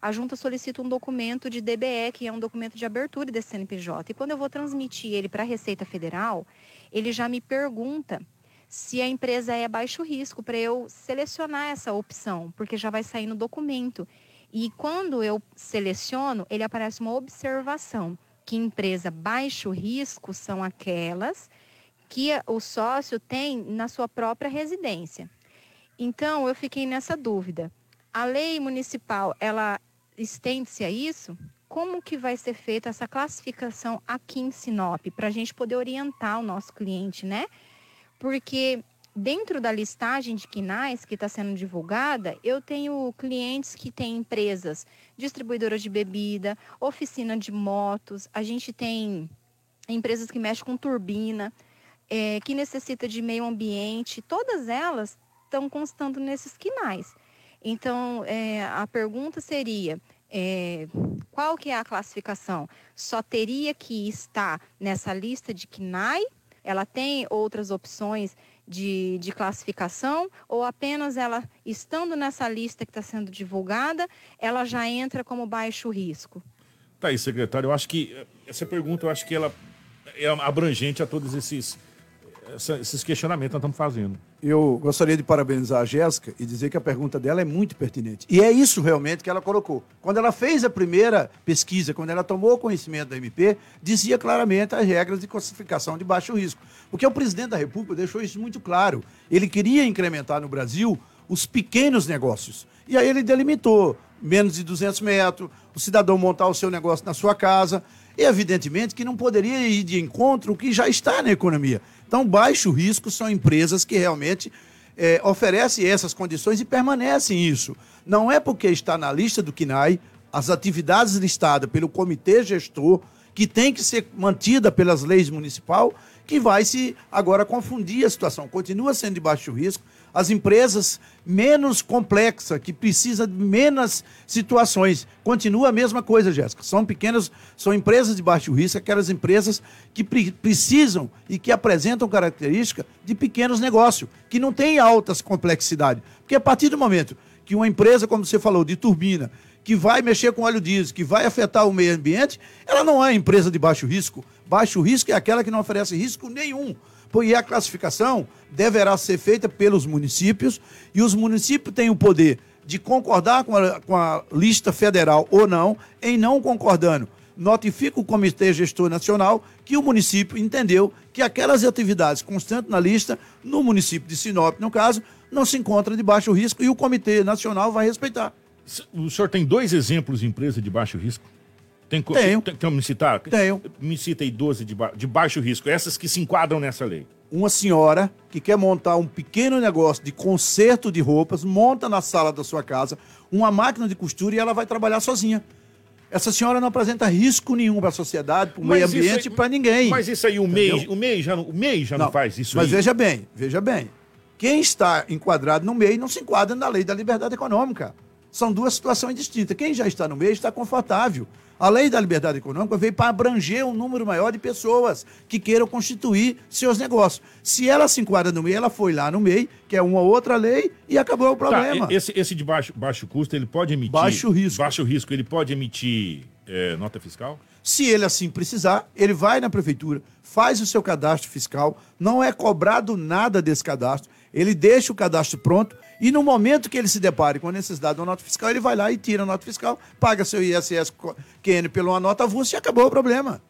a junta solicita um documento de DBE, que é um documento de abertura desse CNPJ. E quando eu vou transmitir ele para a Receita Federal, ele já me pergunta se a empresa é baixo risco, para eu selecionar essa opção, porque já vai sair no documento. E quando eu seleciono, ele aparece uma observação que empresa baixo risco são aquelas que o sócio tem na sua própria residência. Então, eu fiquei nessa dúvida. A lei municipal, ela estende-se a isso, como que vai ser feita essa classificação aqui em Sinop, para a gente poder orientar o nosso cliente, né? Porque dentro da listagem de quinais que está sendo divulgada, eu tenho clientes que têm empresas distribuidoras de bebida, oficina de motos, a gente tem empresas que mexem com turbina, é, que necessita de meio ambiente, todas elas estão constando nesses quinais. Então, é, a pergunta seria, é, qual que é a classificação? Só teria que estar nessa lista de KNAI? Ela tem outras opções de, de classificação? Ou apenas ela, estando nessa lista que está sendo divulgada, ela já entra como baixo risco? Tá aí, secretário. Eu acho que essa pergunta, eu acho que ela é abrangente a todos esses essa, esses questionamentos que nós estamos fazendo. Eu gostaria de parabenizar a Jéssica e dizer que a pergunta dela é muito pertinente. E é isso realmente que ela colocou. Quando ela fez a primeira pesquisa, quando ela tomou conhecimento da MP, dizia claramente as regras de classificação de baixo risco. Porque o presidente da República deixou isso muito claro. Ele queria incrementar no Brasil os pequenos negócios. E aí ele delimitou menos de 200 metros, o cidadão montar o seu negócio na sua casa. E, evidentemente, que não poderia ir de encontro o que já está na economia. Então, baixo risco são empresas que realmente é, oferecem essas condições e permanecem isso. Não é porque está na lista do KINAI, as atividades listadas pelo comitê gestor, que tem que ser mantida pelas leis municipal, que vai se agora confundir a situação. Continua sendo de baixo risco, as empresas menos complexas, que precisam de menos situações. Continua a mesma coisa, Jéssica. São pequenas, são empresas de baixo risco, aquelas empresas que pre precisam e que apresentam característica de pequenos negócios, que não têm altas complexidades. Porque a partir do momento que uma empresa, como você falou, de turbina, que vai mexer com óleo diesel, que vai afetar o meio ambiente, ela não é empresa de baixo risco. Baixo risco é aquela que não oferece risco nenhum. E a classificação deverá ser feita pelos municípios e os municípios têm o poder de concordar com a, com a lista federal ou não, em não concordando notifica o Comitê Gestor Nacional que o município entendeu que aquelas atividades constantes na lista, no município de Sinop, no caso, não se encontram de baixo risco e o Comitê Nacional vai respeitar. O senhor tem dois exemplos de empresa de baixo risco? Tem, Tenho. Tem, tem me citar? Tenho. Me cita aí 12 de, ba de baixo risco, essas que se enquadram nessa lei. Uma senhora que quer montar um pequeno negócio de conserto de roupas, monta na sala da sua casa uma máquina de costura e ela vai trabalhar sozinha. Essa senhora não apresenta risco nenhum para a sociedade, para o meio ambiente, para ninguém. Mas isso aí, o MEI, o MEI já, não, o MEI já não, não faz isso Mas aí. veja bem, veja bem. Quem está enquadrado no MEI não se enquadra na lei da liberdade econômica. São duas situações distintas. Quem já está no MEI está confortável. A lei da liberdade econômica veio para abranger um número maior de pessoas que queiram constituir seus negócios. Se ela se enquadra no MEI, ela foi lá no MEI, que é uma outra lei, e acabou o problema. Tá, esse, esse de baixo, baixo custo, ele pode emitir. Baixo risco. Baixo risco, ele pode emitir é, nota fiscal? Se ele assim precisar, ele vai na prefeitura, faz o seu cadastro fiscal, não é cobrado nada desse cadastro, ele deixa o cadastro pronto e no momento que ele se depare com a necessidade de uma nota fiscal, ele vai lá e tira a nota fiscal, paga seu ISS QN pela nota avulsa e acabou o problema.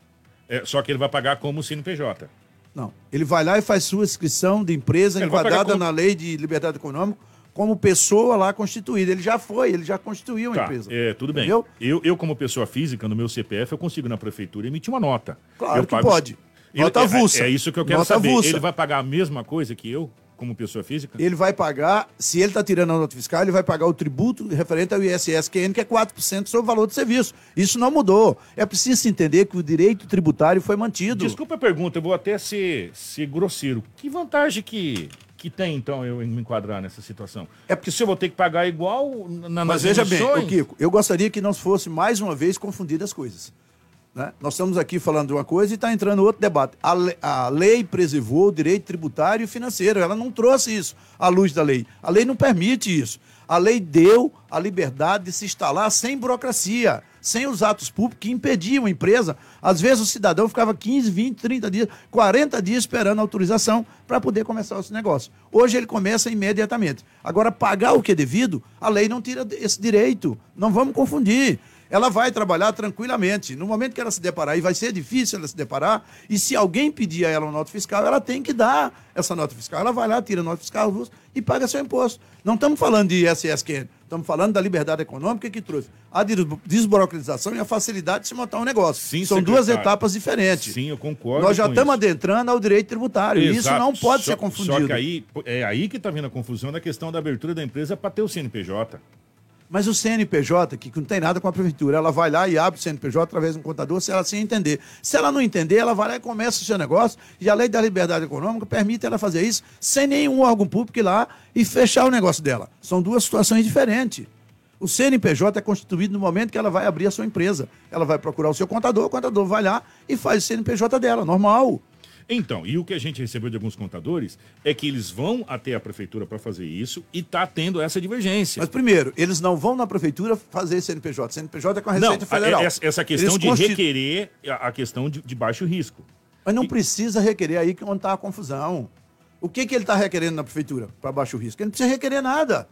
É, só que ele vai pagar como CNPJ. Não. Ele vai lá e faz sua inscrição de empresa ele enquadrada como... na lei de liberdade econômica como pessoa lá constituída. Ele já foi, ele já constituiu uma tá, empresa. É, tudo bem. Eu, eu, como pessoa física, no meu CPF, eu consigo na prefeitura emitir uma nota. Claro eu que pode. Nota é, avulsa. É, é, isso que eu quero nota saber. Avulsa. Ele vai pagar a mesma coisa que eu? Como pessoa física? Ele vai pagar, se ele está tirando a nota fiscal, ele vai pagar o tributo referente ao ISSQN, que é 4% sobre o valor do serviço. Isso não mudou. É preciso entender que o direito tributário foi mantido. Desculpa a pergunta, eu vou até ser, ser grosseiro. Que vantagem que, que tem, então, eu me enquadrar nessa situação? É porque se eu vou ter que pagar igual na, Mas veja bem, Kiko, eu gostaria que não fosse mais uma vez confundidas as coisas. Né? Nós estamos aqui falando de uma coisa e está entrando outro debate. A, a lei preservou o direito tributário e financeiro, ela não trouxe isso à luz da lei. A lei não permite isso. A lei deu a liberdade de se instalar sem burocracia, sem os atos públicos que impediam a empresa. Às vezes o cidadão ficava 15, 20, 30 dias, 40 dias esperando autorização para poder começar esse negócio. Hoje ele começa imediatamente. Agora, pagar o que é devido, a lei não tira esse direito. Não vamos confundir ela vai trabalhar tranquilamente. No momento que ela se deparar, e vai ser difícil ela se deparar, e se alguém pedir a ela uma nota fiscal, ela tem que dar essa nota fiscal. Ela vai lá, tira a nota fiscal e paga seu imposto. Não estamos falando de ISSQN, estamos falando da liberdade econômica que trouxe a desburocratização e a facilidade de se montar um negócio. Sim, São secretário. duas etapas diferentes. Sim, eu concordo. Nós já estamos isso. adentrando ao direito tributário. Exato. Isso não pode só, ser confundido. Só que aí, é aí que está vindo a confusão da questão da abertura da empresa para ter o CNPJ. Mas o CNPJ, que não tem nada com a prefeitura, ela vai lá e abre o CNPJ através de um contador, se ela sim entender. Se ela não entender, ela vai lá e começa o seu negócio, e a lei da liberdade econômica permite ela fazer isso sem nenhum órgão público ir lá e fechar o negócio dela. São duas situações diferentes. O CNPJ é constituído no momento que ela vai abrir a sua empresa. Ela vai procurar o seu contador, o contador vai lá e faz o CNPJ dela, normal. Então, e o que a gente recebeu de alguns contadores é que eles vão até a prefeitura para fazer isso e está tendo essa divergência. Mas primeiro, eles não vão na prefeitura fazer CNPJ. CNPJ é com a Receita não, Federal. Essa, essa questão eles de constitu... requerer a questão de, de, baixo risco. Mas não e... precisa requerer aí que onde está a confusão. O que, que ele está requerendo na prefeitura para baixo risco? Ele não precisa requerer nada.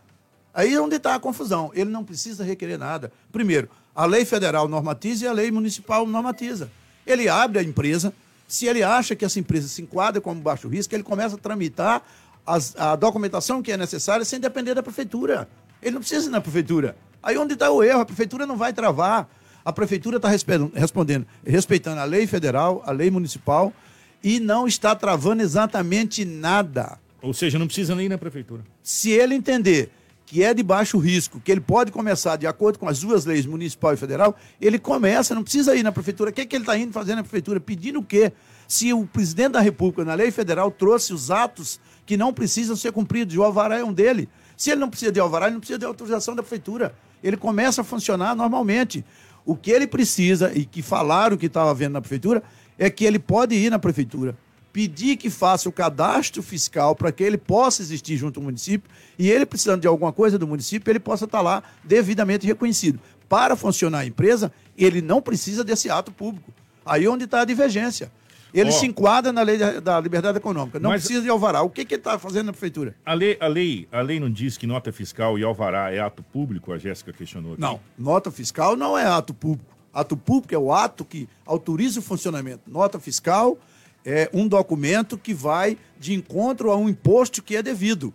Aí é onde está a confusão. Ele não precisa requerer nada. Primeiro, a lei federal normatiza e a lei municipal normatiza. Ele abre a empresa, se ele acha que essa empresa se enquadra como baixo risco, ele começa a tramitar as, a documentação que é necessária sem depender da prefeitura. Ele não precisa ir na prefeitura. Aí onde está o erro? A prefeitura não vai travar. A prefeitura está respondendo, respeitando a lei federal, a lei municipal e não está travando exatamente nada. Ou seja, não precisa nem ir na prefeitura. Se ele entender que é de baixo risco, que ele pode começar de acordo com as duas leis, municipal e federal, ele começa, não precisa ir na prefeitura. O que, é que ele está indo fazer na prefeitura? Pedindo o quê? Se o presidente da República, na lei federal, trouxe os atos que não precisam ser cumpridos, o alvará é um dele. Se ele não precisa de alvará, ele não precisa de autorização da prefeitura. Ele começa a funcionar normalmente. O que ele precisa, e que falaram que estava vendo na prefeitura, é que ele pode ir na prefeitura pedir que faça o cadastro fiscal para que ele possa existir junto ao município e ele precisando de alguma coisa do município, ele possa estar lá devidamente reconhecido. para funcionar a empresa, ele não precisa desse ato público. Aí é onde está a divergência. Ele Ó. se enquadra na lei da, da liberdade econômica. Não Mas- precisa de alvará. O que, que ele está fazendo na prefeitura? A lei, a, lei, a lei não diz que nota fiscal e alvará é ato público? A Jéssica questionou aqui. Não, nota fiscal não é ato público. Ato público é o ato que autoriza o funcionamento. Nota fiscal é um documento que vai de encontro a um imposto que é devido.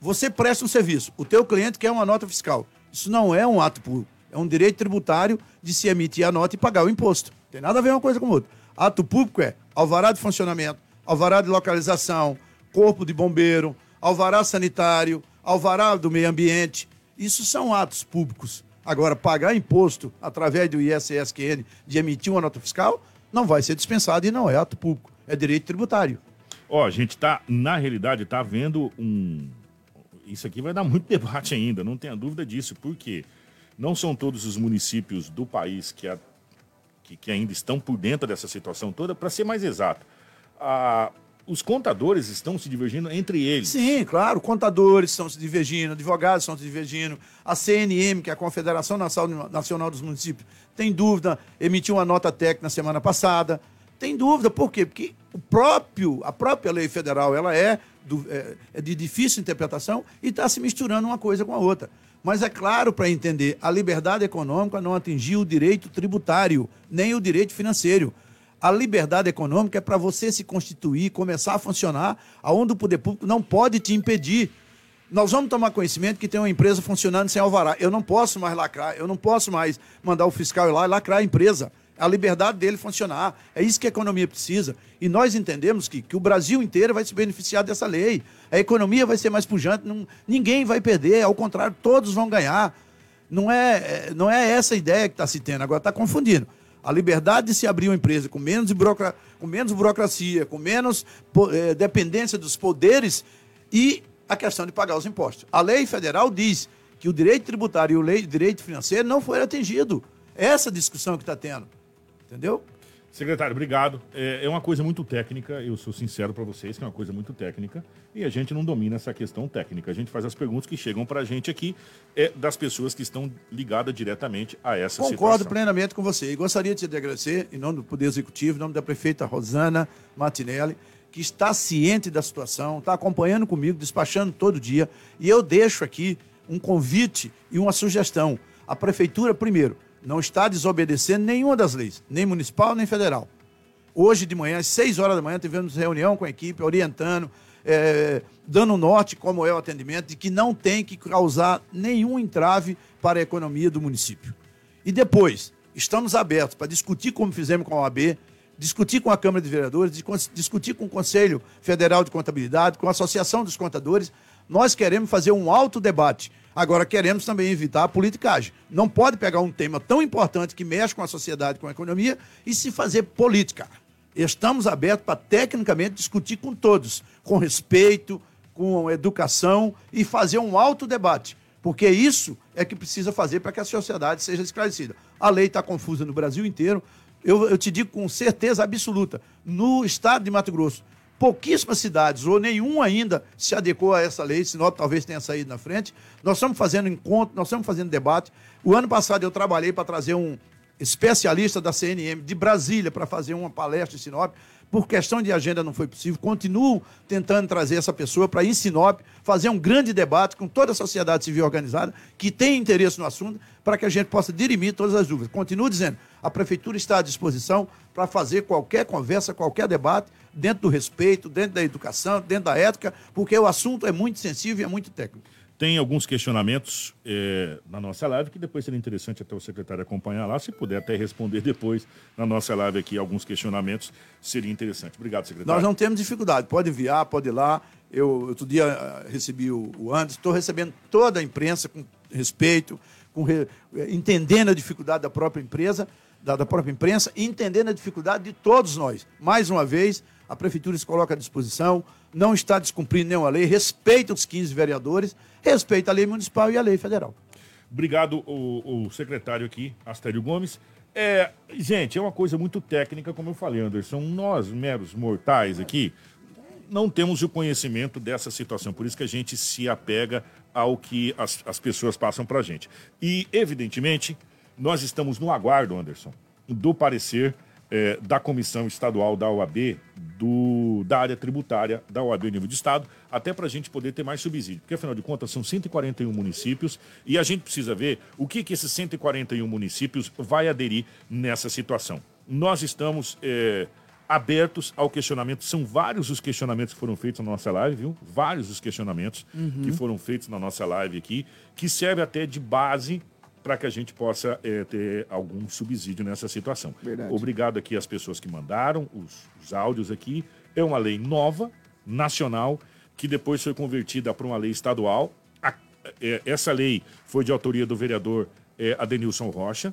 Você presta um serviço, o teu cliente quer uma nota fiscal. Isso não é um ato público, é um direito tributário de se emitir a nota e pagar o imposto. Tem nada a ver uma coisa com outra. Ato público é alvará de funcionamento, alvará de localização, corpo de bombeiro, alvará sanitário, alvará do meio ambiente. Isso são atos públicos. Agora, pagar imposto através do ISSQN de emitir uma nota fiscal não vai ser dispensado e não é ato público, é direito tributário. Ó, a gente tá, na realidade, tá vendo um. Isso aqui vai dar muito debate ainda, não tenha dúvida disso, porque não são todos os municípios do país que, a- que, que ainda estão por dentro dessa situação toda. Para ser mais exato, a- os contadores estão se divergindo entre eles. Sim, claro, contadores estão se divergindo, advogados estão se divergindo, a CNM, que é a Confederação Nacional dos Municípios, tem dúvida, emitiu uma nota técnica na semana passada. Tem dúvida, por quê? Porque o próprio, a própria lei federal ela é, do- é- é de difícil interpretação e está se misturando uma coisa com a outra. Mas é claro para entender, a liberdade econômica não atingiu o direito tributário, nem o direito financeiro. A liberdade econômica é para você se constituir, começar a funcionar, aonde o poder público não pode te impedir. Nós vamos tomar conhecimento que tem uma empresa funcionando sem alvará. Eu não posso mais lacrar, eu não posso mais mandar o fiscal ir lá e lacrar a empresa. A liberdade dele funcionar. É isso que a economia precisa. E nós entendemos que, que o Brasil inteiro vai se beneficiar dessa lei. A economia vai ser mais pujante, não- ninguém vai perder, ao contrário, todos vão ganhar. Não é, é- não é essa a ideia que está se tendo, agora está confundindo. A liberdade de se abrir uma empresa com menos, burocra- com menos burocracia, com menos eh, dependência dos poderes e a questão de pagar os impostos. A lei federal diz que o direito tributário e o direito financeiro não foi atingido. Essa discussão que está tendo. Entendeu? Secretário, obrigado. É, é uma coisa muito técnica, eu sou sincero para vocês que é uma coisa muito técnica e a gente não domina essa questão técnica. A gente faz as perguntas que chegam para a gente aqui é, das pessoas que estão ligadas diretamente a essa Concordo situação. plenamente com você. E gostaria de te agradecer, em nome do Poder Executivo, em nome da prefeita Rosana Martinelli, que está ciente da situação, está acompanhando comigo, despachando todo dia. E eu deixo aqui um convite e uma sugestão. A prefeitura, primeiro, não está desobedecendo nenhuma das leis, nem municipal nem federal. Hoje de manhã, às 6 horas da manhã, tivemos reunião com a equipe, orientando, eh, dando norte como é o atendimento, de que não tem que causar nenhum entrave para a economia do município. E depois, estamos abertos para discutir como fizemos com a OAB, discutir com a Câmara de Vereadores, discutir com o Conselho Federal de Contabilidade, com a Associação dos Contadores. Nós queremos fazer um alto debate. Agora, queremos também evitar a politicagem. Não pode pegar um tema tão importante que mexe com a sociedade, com a economia, e se fazer política. Estamos abertos para, tecnicamente, discutir com todos, com respeito, com educação e fazer um alto debate. Porque isso é que precisa fazer para que a sociedade seja esclarecida. A lei está confusa no Brasil inteiro. Eu, eu te digo com certeza absoluta: no estado de Mato Grosso, pouquíssimas cidades, ou nenhum ainda, se adequou a essa lei, senão talvez tenha saído na frente. Nós estamos fazendo encontro, nós estamos fazendo debate. O ano passado eu trabalhei para trazer um especialista da CNM de Brasília para fazer uma palestra em Sinop. Por questão de agenda não foi possível. Continuo tentando trazer essa pessoa para em Sinop fazer um grande debate com toda a sociedade civil organizada que tem interesse no assunto para que a gente possa dirimir todas as dúvidas. Continuo dizendo, a prefeitura está à disposição para fazer qualquer conversa, qualquer debate dentro do respeito, dentro da educação, dentro da ética, porque o assunto é muito sensível e é muito técnico. Tem alguns questionamentos é, na nossa live que depois seria interessante até o secretário acompanhar lá. Se puder até responder depois na nossa live aqui alguns questionamentos, seria interessante. Obrigado, secretário. Nós não temos dificuldade. Pode enviar, pode ir lá. Eu, outro dia, ah, recebi o, o Anderson. Estou recebendo toda a imprensa com respeito, com re- eh, entendendo a dificuldade da própria empresa, da, da própria imprensa, entendendo a dificuldade de todos nós. Mais uma vez, a prefeitura se coloca à disposição, não está descumprindo nenhuma lei, respeita os 15 vereadores, respeita a lei municipal e a lei federal. Obrigado, o, o secretário aqui, Astério Gomes. É, gente, é uma coisa muito técnica, como eu falei, Anderson. Nós, meros mortais aqui, não temos o conhecimento dessa situação, por isso que a gente se apega ao que as, as pessoas passam para a gente. E, evidentemente, nós estamos no aguardo, Anderson, do parecer eh, da Comissão Estadual da OAB, do, da área tributária da OAB nível de Estado, até para a gente poder ter mais subsídio. Porque, afinal de contas, são 141 municípios e a gente precisa ver o que, que esses 141 municípios vai aderir nessa situação. Nós estamos eh, abertos ao questionamento. São vários os questionamentos que foram feitos na nossa live, viu? Vários os questionamentos Uhum. que foram feitos na nossa live aqui, que serve até de base para que a gente possa eh, ter algum subsídio nessa situação. Verdade. Obrigado aqui às pessoas que mandaram os, os áudios aqui. É uma lei nova, nacional, que depois foi convertida para uma lei estadual. A- eh, essa lei foi de autoria do vereador eh, Adenilson Rocha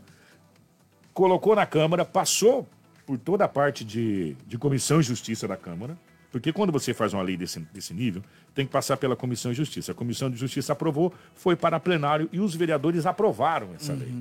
colocou na Câmara, passou por toda a parte de, de Comissão de Justiça da Câmara, porque quando você faz uma lei desse, desse nível, tem que passar pela Comissão de Justiça. A Comissão de Justiça aprovou, foi para plenário e os vereadores aprovaram essa lei.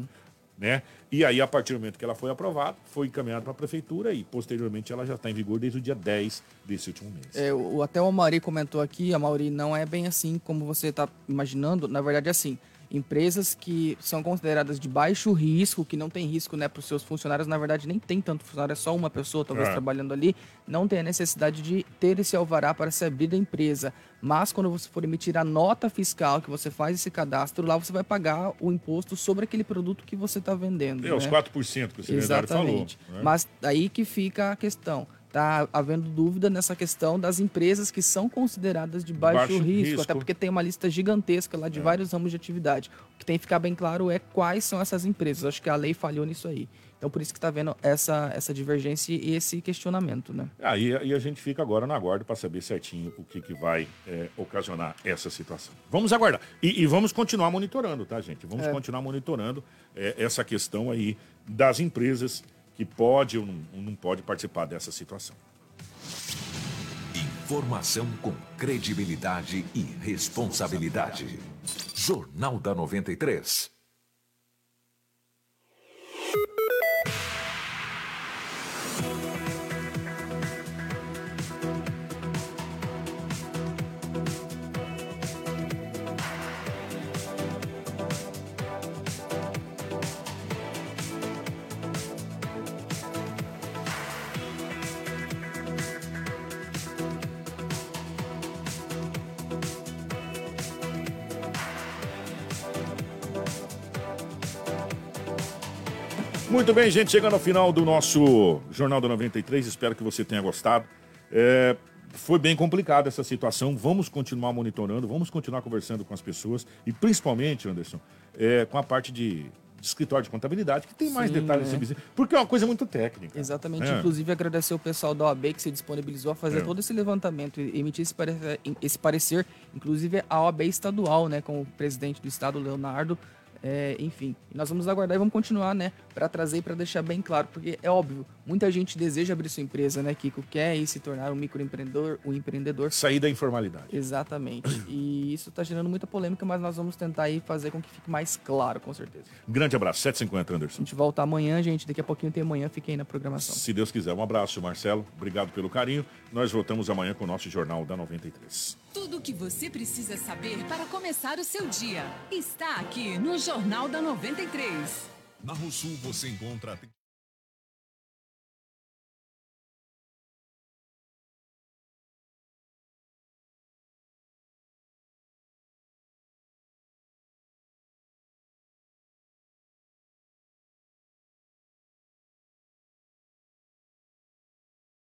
Né? E aí, a partir do momento que ela foi aprovada, foi encaminhada para a Prefeitura e, posteriormente, ela já está em vigor desde o dia 10 desse último mês. É, o, até o Mauri comentou aqui, a Mauri não é bem assim como você está imaginando. Na verdade, é assim. Empresas que são consideradas de baixo risco, que não tem risco né, para os seus funcionários, na verdade nem tem tanto funcionário, é só uma pessoa talvez É. trabalhando ali, não tem a necessidade de ter esse alvará para se abrir a empresa. Mas quando você for emitir a nota fiscal, que você faz esse cadastro, lá você vai pagar o imposto sobre aquele produto que você está vendendo. É, os né? 4% que o secretário falou. Exatamente. né? Mas aí que fica a questão. Tá havendo dúvida nessa questão das empresas que são consideradas de baixo, Baixo risco, risco. até porque tem uma lista gigantesca lá de É. vários ramos de atividade. O que tem que ficar bem claro é quais são essas empresas. Acho que a lei falhou nisso aí. Então por isso que está vendo essa, essa divergência e esse questionamento, né? Aí aí a gente fica agora na guarda para saber certinho o que, que vai é, ocasionar essa situação. Vamos aguardar. E, e vamos continuar monitorando, tá, gente? Vamos É. continuar monitorando é, essa questão aí das empresas que pode ou não, não pode participar dessa situação. Informação com credibilidade e responsabilidade. Jornal da 93. Muito bem, gente, chegando ao final do nosso Jornal da 93, espero que você tenha gostado. É, foi bem complicada essa situação, vamos continuar monitorando, vamos continuar conversando com as pessoas e principalmente, Anderson, é, com a parte de, escritório de contabilidade, que tem mais Sim, detalhes é. isso, porque é uma coisa muito técnica. Exatamente. É. Inclusive, agradecer o pessoal da OAB que se disponibilizou a fazer É. todo esse levantamento e emitir esse parecer, esse parecer, inclusive a OAB estadual, né, com o presidente do estado, Leonardo. É, enfim, e nós vamos aguardar e vamos continuar, né, para trazer e para deixar bem claro, porque é óbvio, muita gente deseja abrir sua empresa, né, Kiko, quer aí se tornar um microempreendedor, um empreendedor. Sair da informalidade. Exatamente. E isso está gerando muita polêmica, mas nós vamos tentar aí fazer com que fique mais claro, com certeza. Grande abraço, 750, Anderson. A gente volta amanhã, gente. Daqui a pouquinho tem amanhã. Fiquem aí na programação. Se Deus quiser, um abraço, Marcelo. Obrigado pelo carinho. Nós voltamos amanhã com o nosso Jornal da 93. Tudo o que você precisa saber para começar o seu dia está aqui no Jornal da 93. Na Rosul você encontra